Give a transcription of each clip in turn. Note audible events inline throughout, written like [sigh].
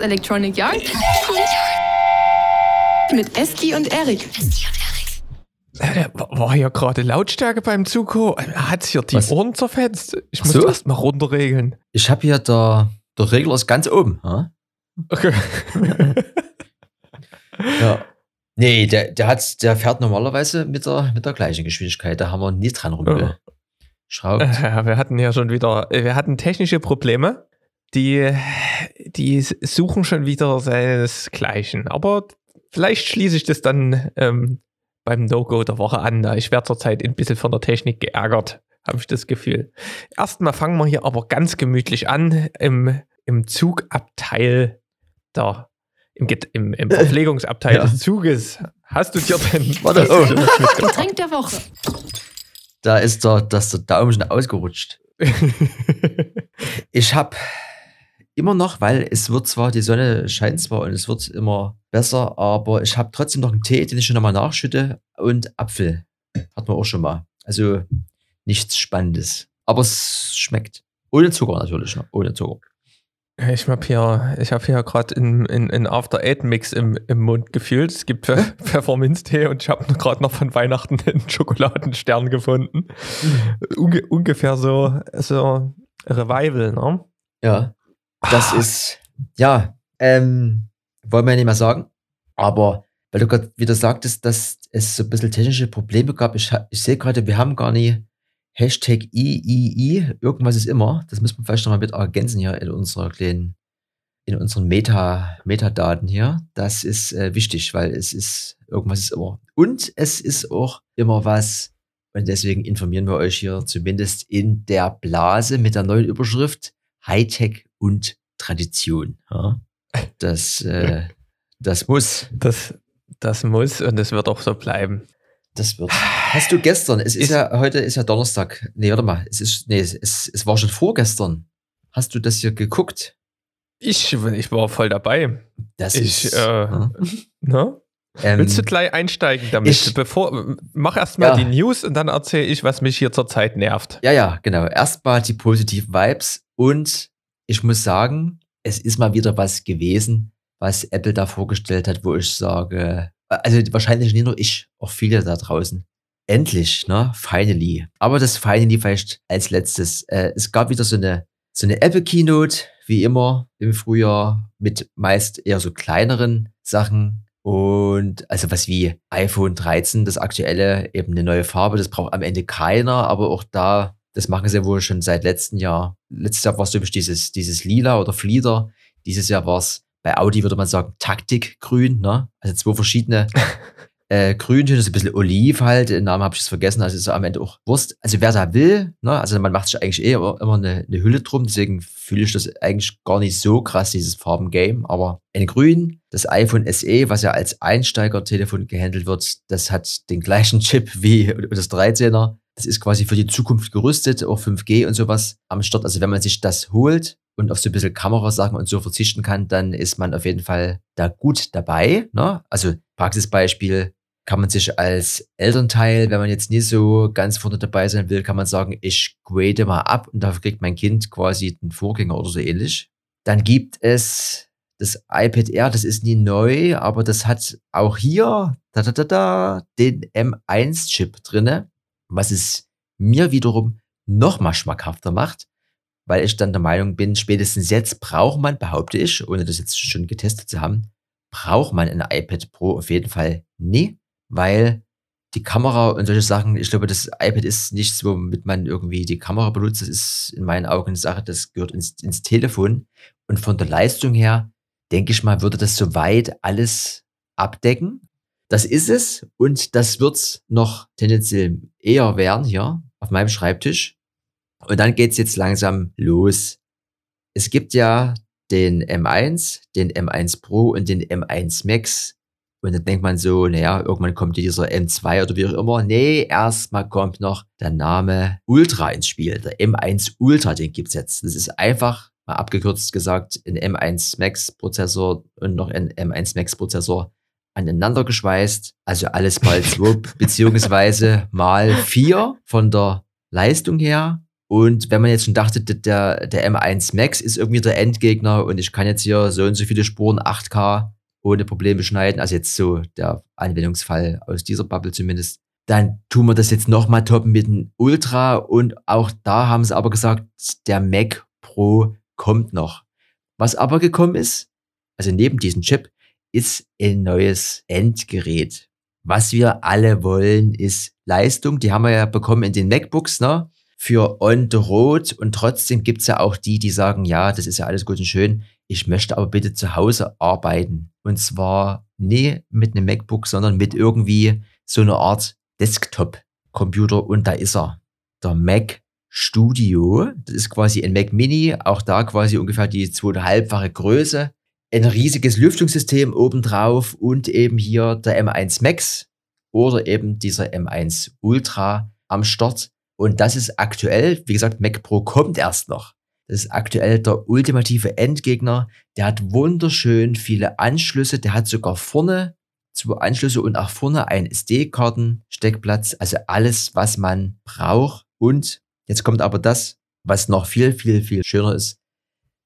Electronic Yard mit Eski und Erik. Äh, War hier gerade Lautstärke beim Zuko? Hat hier die Was? Ohren zerfetzt? Ich muss so? erst mal runterregeln. Ich habe hier der, der Regler ist ganz oben. Ja? Okay. [laughs] ja. Nee, der, der, hat, der fährt normalerweise mit der, mit der gleichen Geschwindigkeit. Da haben wir nie dran rumgeschraubt. Ja, wir hatten ja schon wieder, wir hatten technische Probleme. Die, die suchen schon wieder seinesgleichen. Aber vielleicht schließe ich das dann ähm, beim No-Go der Woche an. Ich werde zurzeit ein bisschen von der Technik geärgert, habe ich das Gefühl. Erstmal fangen wir hier aber ganz gemütlich an im, im Zugabteil der, im, im, im [laughs] Verpflegungsabteil Ja. des Zuges. Hast du dir denn [laughs] Warte, oh. Getränk der Woche. Da ist der, dass der Daumen schon ausgerutscht. [laughs] Ich habe immer noch, weil es wird zwar, die Sonne scheint zwar und es wird immer besser, aber ich habe trotzdem noch einen Tee, den ich schon nochmal nachschütte und Apfel. Hatten wir auch schon mal. Also nichts Spannendes. Aber es schmeckt. Ohne Zucker natürlich noch. Ohne Zucker. Ich habe hier, ich hab hier gerade einen in, in After Eight Mix im, im Mund gefühlt. Es gibt Pfe- Pfefferminztee und ich habe gerade noch von Weihnachten [laughs] einen Schokoladenstern gefunden. Unge ungefähr so, so Revival, ne? Ja. Das Ah. ist, ja, ähm, wollen wir ja nicht mehr sagen. Aber weil du gerade wieder sagtest, dass es so ein bisschen technische Probleme gab, ich, ich sehe gerade, wir haben gar nicht Hashtag III, irgendwas ist immer. Das müssen wir vielleicht nochmal mit ergänzen hier in unserer kleinen, in unseren Meta, Metadaten hier. Das ist äh, wichtig, weil es ist, irgendwas ist immer. Und es ist auch immer was, und deswegen informieren wir euch hier zumindest in der Blase mit der neuen Überschrift Hightech und Tradition. Ja? Das, äh, das muss, Das, das muss und das wird auch so bleiben. das wird. Hast du gestern, es ist, Ist- ja, heute ist ja Donnerstag. Nee, warte mal, es ist, nee, es, es, es war schon vorgestern. Hast du das hier geguckt? Ich, ich war voll dabei. Das Ich, ist. äh, ja. [laughs] Ne? ähm, Willst du gleich einsteigen damit? ich- Bevor, mach erst mal Ja. die News und dann erzähle ich, was mich hier zurzeit nervt. Ja, ja, genau. Erstmal die positiven Vibes und ich muss sagen, es ist mal wieder was gewesen, was Apple da vorgestellt hat, wo ich sage, also wahrscheinlich nicht nur ich, auch viele da draußen. Endlich, ne? Finally. Aber das Finally vielleicht als letztes. Äh, es gab wieder so eine, so eine Apple Keynote, wie immer im Frühjahr, mit meist eher so kleineren Sachen. Und also was wie iPhone 13, das aktuelle, eben eine neue Farbe, das braucht am Ende keiner, aber auch da, das machen sie wohl schon seit letztem Jahr. Letztes Jahr war es typisch dieses, dieses Lila oder Flieder. Dieses Jahr war es bei Audi, würde man sagen, Taktikgrün, ne? Also zwei verschiedene [laughs] äh, Grüntöne, so ein bisschen Oliv halt, den Namen habe ich jetzt vergessen, also ist am Ende auch Wurst. Also wer da will, ne? Also man macht sich eigentlich eh immer, immer eine, eine Hülle drum, deswegen fühle ich das eigentlich gar nicht so krass, dieses Farbengame. Aber in Grün, das iPhone SE, was ja als Einsteigertelefon gehandelt wird, das hat den gleichen Chip wie das 13er. Das ist quasi für die Zukunft gerüstet, auch 5G und sowas am Start. Also wenn man sich das holt und auf so ein bisschen Kamerasachen und so verzichten kann, dann ist man auf jeden Fall da gut dabei. Ne? Also Praxisbeispiel kann man sich als Elternteil, wenn man jetzt nicht so ganz vorne dabei sein will, kann man sagen, ich grade mal ab und dafür kriegt mein Kind quasi den Vorgänger oder so ähnlich. Dann gibt es das iPad Air, das ist nie neu, aber das hat auch hier da, da, da, da, den M1-Chip drinne, was es mir wiederum noch mal schmackhafter macht, weil ich dann der Meinung bin, spätestens jetzt braucht man, behaupte ich, ohne das jetzt schon getestet zu haben, braucht man ein iPad Pro auf jeden Fall nie, weil die Kamera und solche Sachen, ich glaube, das iPad ist nichts, womit man irgendwie die Kamera benutzt. Das ist in meinen Augen eine Sache, das gehört ins, ins Telefon. Und von der Leistung her, denke ich mal, würde das soweit alles abdecken. Das ist es und das wird's noch tendenziell eher werden hier auf meinem Schreibtisch. Und dann geht's jetzt langsam los. Es gibt ja den M1, den M1 Pro und den M1 Max. Und dann denkt man so, naja, irgendwann kommt dieser M2 oder wie auch immer. Nee, erstmal kommt noch der Name Ultra ins Spiel. Der M1 Ultra, den gibt's jetzt. Das ist einfach, mal abgekürzt gesagt, ein M1 Max Prozessor und noch ein M1 Max Prozessor aneinander geschweißt. Also alles mal 2 [laughs] beziehungsweise mal 4 von der Leistung her. Und wenn man jetzt schon dachte, der, der M1 Max ist irgendwie der Endgegner und ich kann jetzt hier so und so viele Spuren 8K ohne Probleme schneiden, also jetzt so der Anwendungsfall aus dieser Bubble zumindest, dann tun wir das jetzt nochmal toppen mit dem Ultra und auch da haben sie aber gesagt, der Mac Pro kommt noch. Was aber gekommen ist, also neben diesem Chip, ist ein neues Endgerät. Was wir alle wollen, ist Leistung. Die haben wir ja bekommen in den MacBooks, ne? Für on the road. Und trotzdem gibt's ja auch die, die sagen, ja, das ist ja alles gut und schön. Ich möchte aber bitte zu Hause arbeiten. Und zwar nie mit einem MacBook, sondern mit irgendwie so einer Art Desktop-Computer. Und da ist er. Der Mac Studio. Das ist quasi ein Mac Mini. Auch da quasi ungefähr die zweieinhalbfache Größe ein riesiges Lüftungssystem obendrauf und eben hier der M1 Max oder eben dieser M1 Ultra am Start. Und das ist aktuell, wie gesagt, Mac Pro kommt erst noch. Das ist aktuell der ultimative Endgegner. Der hat wunderschön viele Anschlüsse. Der hat sogar vorne zwei Anschlüsse und auch vorne ein SD-Karten-Steckplatz. Also alles, was man braucht. Und jetzt kommt aber das, was noch viel, viel, viel schöner ist.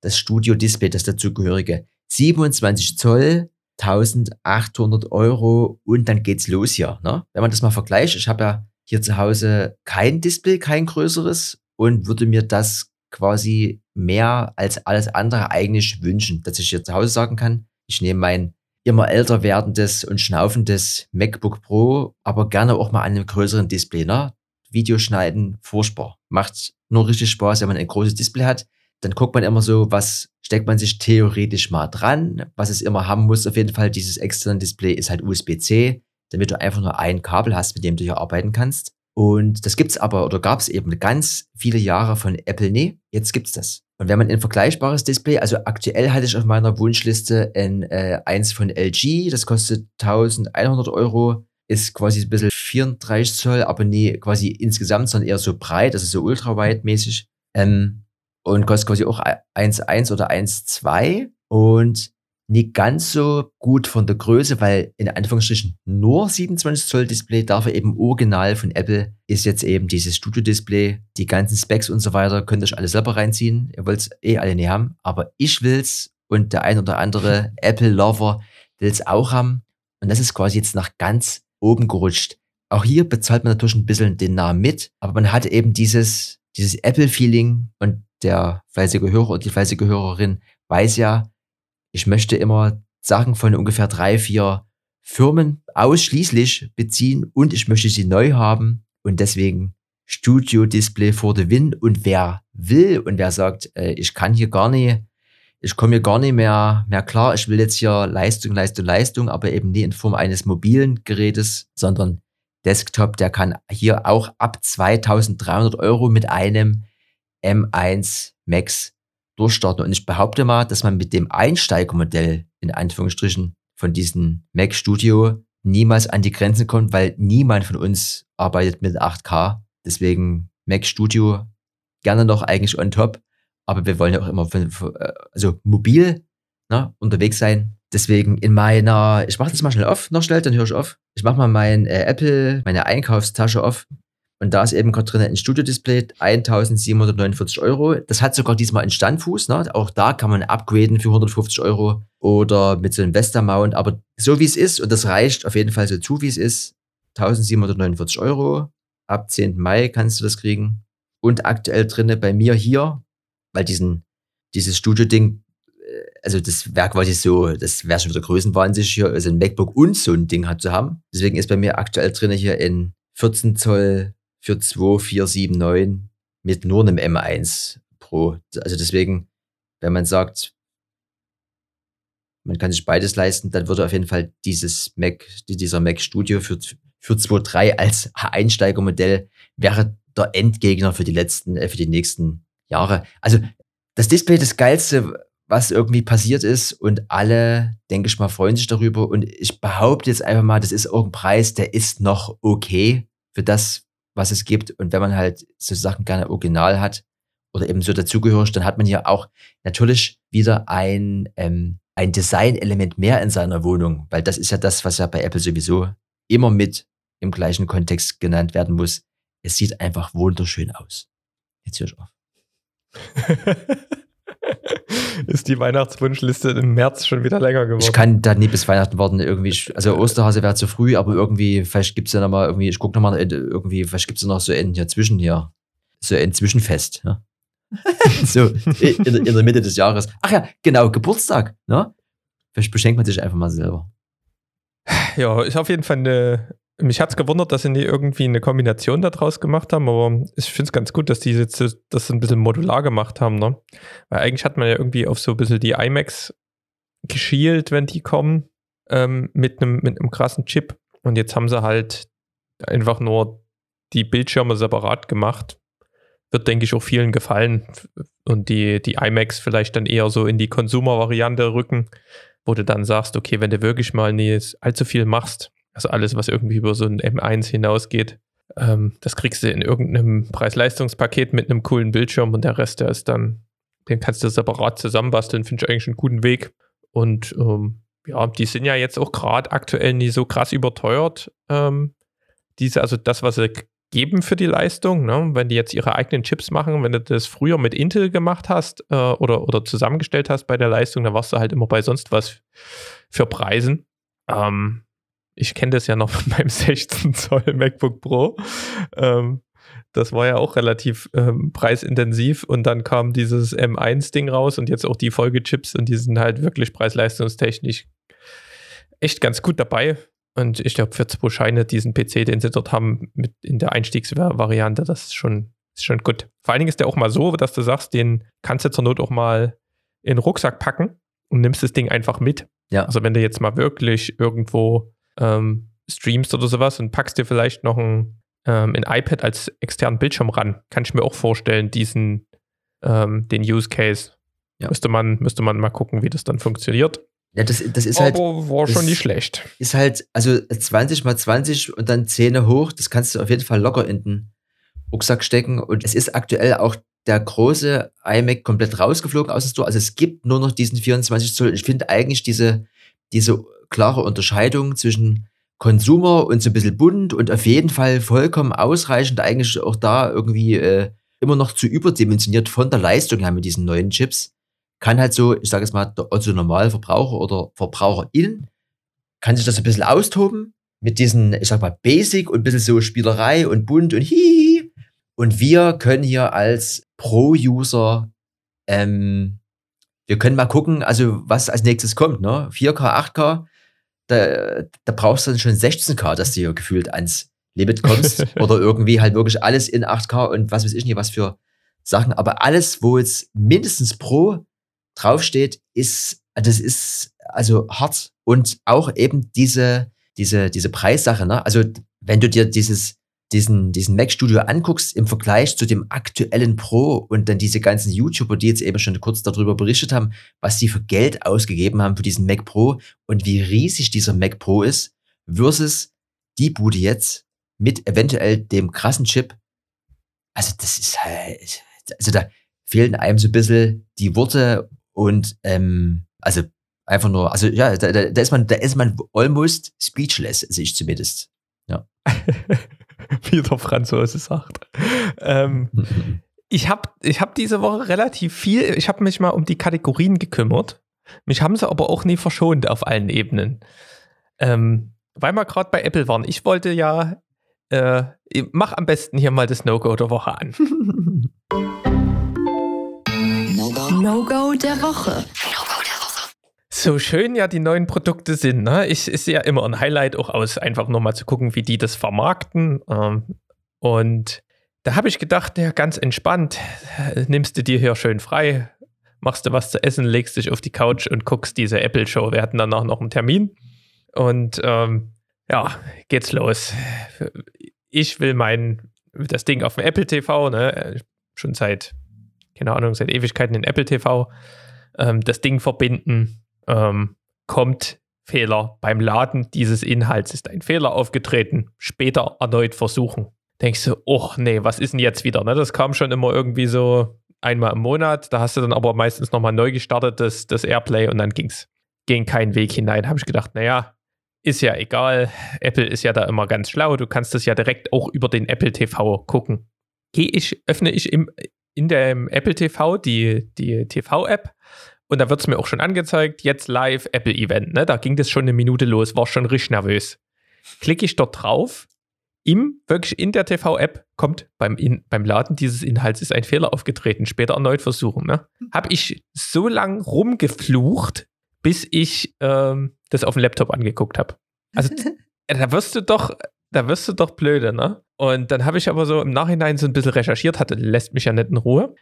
Das Studio-Display, das dazugehörige. 27 Zoll, 1800 Euro und dann geht's los hier. Ne? Wenn man das mal vergleicht, ich habe ja hier zu Hause kein Display, kein größeres und würde mir das quasi mehr als alles andere eigentlich wünschen, dass ich hier zu Hause sagen kann, ich nehme mein immer älter werdendes und schnaufendes MacBook Pro, aber gerne auch mal an einem größeren Display. Ne? Videoschneiden, furchtbar. Macht nur richtig Spaß, wenn man ein großes Display hat dann guckt man immer so, was steckt man sich theoretisch mal dran. Was es immer haben muss, auf jeden Fall, dieses externe Display ist halt USB-C, damit du einfach nur ein Kabel hast, mit dem du hier arbeiten kannst. Und das gibt's aber oder gab's eben ganz viele Jahre von Apple nie. Jetzt gibt's das. Und wenn man ein vergleichbares Display, also aktuell hatte ich auf meiner Wunschliste ein, äh, eins von LG, das kostet 1100 Euro, ist quasi ein bisschen 34 Zoll, aber nie quasi insgesamt, sondern eher so breit, also so ultrawide mäßig. Ähm, und kostet quasi auch 1,1 oder 1,2 und nicht ganz so gut von der Größe, weil in Anführungsstrichen nur 27 Zoll Display, dafür eben original von Apple ist jetzt eben dieses Studio Display, die ganzen Specs und so weiter, könnt ihr euch alle selber reinziehen. Ihr wollt es eh alle nicht haben, aber ich will's und der ein oder andere [laughs] Apple Lover will's auch haben und das ist quasi jetzt nach ganz oben gerutscht. Auch hier bezahlt man natürlich ein bisschen den Namen mit, aber man hat eben dieses, dieses Apple-Feeling und der fleißige Hörer und die fleißige Hörerin weiß ja, ich möchte immer Sachen von ungefähr drei, vier Firmen ausschließlich beziehen und ich möchte sie neu haben. Und deswegen Studio Display for the Win. Und wer will und wer sagt, äh, ich kann hier gar nicht, ich komme hier gar nicht mehr, mehr klar, ich will jetzt hier Leistung, Leistung, Leistung, aber eben nie in Form eines mobilen Gerätes, sondern Desktop, der kann hier auch ab 2300 Euro mit einem M1 Max durchstarten. Und ich behaupte mal, dass man mit dem Einsteigermodell in Anführungsstrichen von diesem Mac Studio niemals an die Grenzen kommt, weil niemand von uns arbeitet mit 8K. Deswegen Mac Studio gerne noch eigentlich on top. Aber wir wollen ja auch immer von, äh, also mobil ne, unterwegs sein. Deswegen in meiner, ich mache das mal schnell auf, noch schnell, dann höre ich auf. Ich mache mal mein äh, Apple, meine Einkaufstasche auf und da ist eben gerade drin ein Studio-Display, 1749 Euro. Das hat sogar diesmal einen Standfuß. Ne? Auch da kann man upgraden für 150 Euro oder mit so einem Vesta-Mount. Aber so wie es ist, und das reicht auf jeden Fall so zu, wie es ist, 1749 Euro. Ab 10. Mai kannst du das kriegen. Und aktuell drinne bei mir hier, weil diesen, dieses Studio-Ding, äh, also das wäre quasi so, das wäre schon wieder größenwahnsinnig hier, also ein MacBook und so ein Ding hat zu haben. Deswegen ist bei mir aktuell drinne hier in 14 Zoll für 2479 mit nur einem M1 Pro. Also deswegen, wenn man sagt, man kann sich beides leisten, dann würde auf jeden Fall dieses Mac, dieser Mac Studio für, für 2.3 als Einsteigermodell wäre der Endgegner für die letzten, äh, für die nächsten Jahre. Also das Display das geilste, was irgendwie passiert ist und alle, denke ich mal, freuen sich darüber und ich behaupte jetzt einfach mal, das ist irgendein Preis, der ist noch okay für das, was es gibt. Und wenn man halt so Sachen gerne original hat oder eben so dazugehörig, dann hat man hier auch natürlich wieder ein, ähm, ein Design-Element mehr in seiner Wohnung, weil das ist ja das, was ja bei Apple sowieso immer mit im gleichen Kontext genannt werden muss. Es sieht einfach wunderschön aus. Jetzt höre ich auf. [laughs] ist die Weihnachtswunschliste im März schon wieder länger geworden. Ich kann da nie bis Weihnachten warten. Irgendwie, also Osterhase wäre zu früh, aber irgendwie, vielleicht gibt es ja noch mal irgendwie, ich gucke noch mal, irgendwie, vielleicht gibt es noch so ein hier zwischen hier, so ein Zwischenfest. Ja? [laughs] so in, in, der Mitte des Jahres. Ach ja, genau, Geburtstag. Ne? Vielleicht beschenkt man sich einfach mal selber. Ja, ist auf jeden Fall eine. Mich hat es gewundert, dass sie nie irgendwie eine Kombination daraus gemacht haben, aber ich finde es ganz gut, dass die jetzt das ein bisschen modular gemacht haben, ne? Weil eigentlich hat man ja irgendwie auf so ein bisschen die iMacs geschielt, wenn die kommen, ähm, mit einem mit krassen Chip. Und jetzt haben sie halt einfach nur die Bildschirme separat gemacht. Wird, denke ich, auch vielen gefallen. Und die, die iMacs vielleicht dann eher so in die Consumer-Variante rücken wo du dann sagst, okay, wenn du wirklich mal nicht allzu viel machst, also alles, was irgendwie über so ein M1 hinausgeht, ähm, das kriegst du in irgendeinem Preis-Leistungspaket mit einem coolen Bildschirm und der Rest, der ist dann, den kannst du separat zusammenbasteln, finde ich eigentlich einen guten Weg. Und ähm, ja, die sind ja jetzt auch gerade aktuell nie so krass überteuert. Ähm, diese, also das, was sie geben für die Leistung. Ne? Wenn die jetzt ihre eigenen Chips machen, wenn du das früher mit Intel gemacht hast äh, oder, oder zusammengestellt hast bei der Leistung, dann warst du halt immer bei sonst was für Preisen. Ähm, ich kenne das ja noch von [laughs] meinem 16 Zoll MacBook Pro. Ähm, das war ja auch relativ ähm, preisintensiv und dann kam dieses M1-Ding raus und jetzt auch die Folgechips und die sind halt wirklich preis-leistungstechnisch echt ganz gut dabei. Und ich glaube, für zwei Scheine diesen PC, den sie dort haben, mit in der Einstiegsvariante, das ist schon, ist schon gut. Vor allen Dingen ist der auch mal so, dass du sagst, den kannst du zur Not auch mal in den Rucksack packen und nimmst das Ding einfach mit. Ja. Also wenn du jetzt mal wirklich irgendwo ähm, streamst oder sowas und packst dir vielleicht noch ein, ähm, ein iPad als externen Bildschirm ran, kann ich mir auch vorstellen, diesen, ähm, den Use Case. Ja. Müsste, man, müsste man mal gucken, wie das dann funktioniert. Ja, das, das ist halt. Aber war schon nicht schlecht. Ist halt, also 20 mal 20 und dann Zähne hoch, das kannst du auf jeden Fall locker in den Rucksack stecken. Und es ist aktuell auch der große iMac komplett rausgeflogen aus dem Store. Also es gibt nur noch diesen 24 Zoll. Ich finde eigentlich diese, diese klare Unterscheidung zwischen Consumer und so ein bisschen bunt und auf jeden Fall vollkommen ausreichend, eigentlich auch da irgendwie äh, immer noch zu überdimensioniert von der Leistung her mit diesen neuen Chips kann halt so, ich sage jetzt mal, der Otto Normalverbraucher oder VerbraucherInnen, kann sich das ein bisschen austoben mit diesen, ich sag mal, Basic und ein bisschen so Spielerei und bunt und hihi. Und wir können hier als Pro-User, ähm, wir können mal gucken, also was als nächstes kommt, ne? 4K, 8K, da, da brauchst du dann schon 16K, dass du hier gefühlt ans Limit kommst. [laughs] oder irgendwie halt wirklich alles in 8K und was weiß ich nicht, was für Sachen. Aber alles, wo jetzt mindestens Pro draufsteht, ist, das ist also hart. Und auch eben diese, diese, diese Preissache, ne? Also, wenn du dir dieses, diesen, diesen Mac Studio anguckst im Vergleich zu dem aktuellen Pro und dann diese ganzen YouTuber, die jetzt eben schon kurz darüber berichtet haben, was sie für Geld ausgegeben haben für diesen Mac Pro und wie riesig dieser Mac Pro ist, versus die Bude jetzt mit eventuell dem krassen Chip. Also, das ist halt, also da fehlen einem so ein bisschen die Worte und ähm, also einfach nur, also ja, da, da, ist man, da ist man almost speechless, sehe ich zumindest. Ja. [laughs] [laughs] Wie der Franzose sagt. Ähm, [laughs] ich habe ich hab diese Woche relativ viel, ich habe mich mal um die Kategorien gekümmert. Mich haben sie aber auch nie verschont auf allen Ebenen. Ähm, weil wir gerade bei Apple waren. Ich wollte ja, äh, mach am besten hier mal das No-Go der Woche an. [laughs] No-Go der Woche. So schön ja die neuen Produkte sind, ne? Ich ist ja immer ein Highlight auch aus, einfach nur mal zu gucken, wie die das vermarkten. Ähm, und da habe ich gedacht, ja, ganz entspannt, nimmst du dir hier schön frei, machst du was zu essen, legst dich auf die Couch und guckst diese Apple-Show. Wir hatten danach noch einen Termin. Und ähm, ja, geht's los. Ich will mein, das Ding auf dem Apple TV, ne? Schon seit keine Ahnung, seit Ewigkeiten in Apple TV, ähm, das Ding verbinden, ähm, kommt Fehler beim Laden dieses Inhalts ist ein Fehler aufgetreten, später erneut versuchen. Denkst du, oh nee, was ist denn jetzt wieder? Ne? Das kam schon immer irgendwie so einmal im Monat, da hast du dann aber meistens nochmal neu gestartet, das, das Airplay und dann ging's, ging kein Weg hinein. Habe ich gedacht, naja, ist ja egal. Apple ist ja da immer ganz schlau. Du kannst das ja direkt auch über den Apple TV gucken. gehe ich, öffne ich im, in dem Apple TV die, die TV-App und da wird es mir auch schon angezeigt, jetzt live Apple Event. Ne? Da ging das schon eine Minute los, war schon richtig nervös. Klicke ich dort drauf, im, wirklich in der TV-App kommt beim, in, beim Laden dieses Inhalts ist ein Fehler aufgetreten, später erneut versuchen. Ne? Habe ich so lang rumgeflucht, bis ich ähm, das auf dem Laptop angeguckt habe. Also [laughs] da wirst du doch, da wirst du doch blöde, ne? Und dann habe ich aber so im Nachhinein so ein bisschen recherchiert, hatte, lässt mich ja nicht in Ruhe.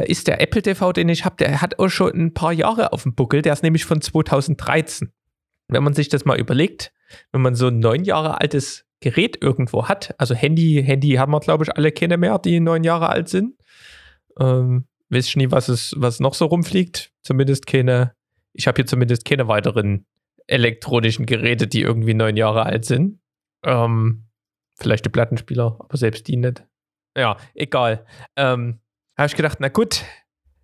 Da ist der Apple TV, den ich habe, der hat auch schon ein paar Jahre auf dem Buckel, der ist nämlich von 2013. Wenn man sich das mal überlegt, wenn man so ein neun Jahre altes Gerät irgendwo hat, also Handy, Handy haben wir, glaube ich, alle keine mehr, die neun Jahre alt sind. Ähm, weiß ich nie, was es, was noch so rumfliegt. Zumindest keine, ich habe hier zumindest keine weiteren elektronischen Geräte, die irgendwie neun Jahre alt sind. Ähm, vielleicht die Plattenspieler, aber selbst die nicht. Ja, egal. Ähm, habe ich gedacht, na gut,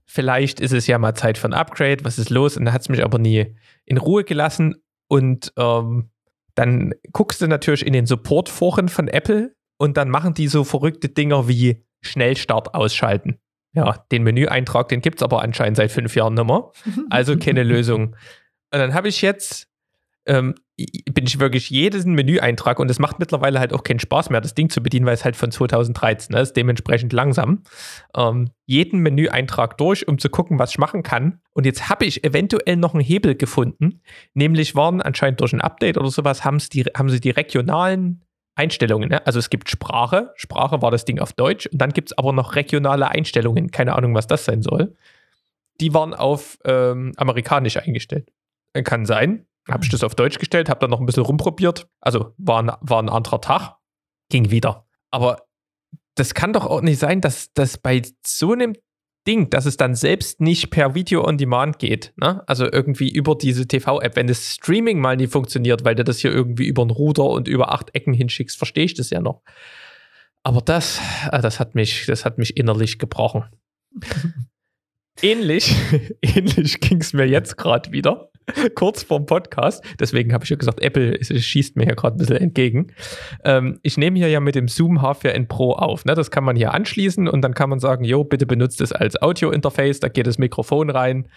vielleicht ist es ja mal Zeit für ein Upgrade, was ist los? Und dann hat es mich aber nie in Ruhe gelassen. Und ähm, dann guckst du natürlich in den Support-Foren von Apple und dann machen die so verrückte Dinger wie Schnellstart ausschalten. Ja, den Menüeintrag, den gibt es aber anscheinend seit fünf Jahren nicht mehr. [laughs] Also keine Lösung. Und dann habe ich jetzt ähm, bin ich wirklich jeden Menüeintrag und es macht mittlerweile halt auch keinen Spaß mehr, das Ding zu bedienen, weil es halt von 2013 ne, ist, dementsprechend langsam. Ähm, jeden Menüeintrag durch, um zu gucken, was ich machen kann. Und jetzt habe ich eventuell noch einen Hebel gefunden, nämlich waren anscheinend durch ein Update oder sowas, die, haben sie die regionalen Einstellungen. Ne? Also es gibt Sprache, Sprache war das Ding auf Deutsch und dann gibt es aber noch regionale Einstellungen, keine Ahnung, was das sein soll. Die waren auf ähm, amerikanisch eingestellt. Kann sein, habe ich das auf Deutsch gestellt, habe dann noch ein bisschen rumprobiert. Also war ein, war ein anderer Tag, ging wieder. Aber das kann doch auch nicht sein, dass das bei so einem Ding, dass es dann selbst nicht per Video on Demand geht. Ne? Also irgendwie über diese TV-App. Wenn das Streaming mal nie funktioniert, weil du das hier irgendwie über ein Ruder und über acht Ecken hinschickst, verstehe ich das ja noch. Aber das, äh, das hat mich, das hat mich innerlich gebrochen. [laughs] ähnlich, [laughs] ähnlich ging es mir jetzt gerade wieder. [laughs] kurz vorm Podcast. Deswegen habe ich ja gesagt, Apple schießt mir hier gerade ein bisschen entgegen. Ähm, ich nehme hier ja mit dem Zoom H4n Pro auf. Ne? Das kann man hier anschließen und dann kann man sagen, jo, bitte benutzt es als Audio-Interface. Da geht das Mikrofon rein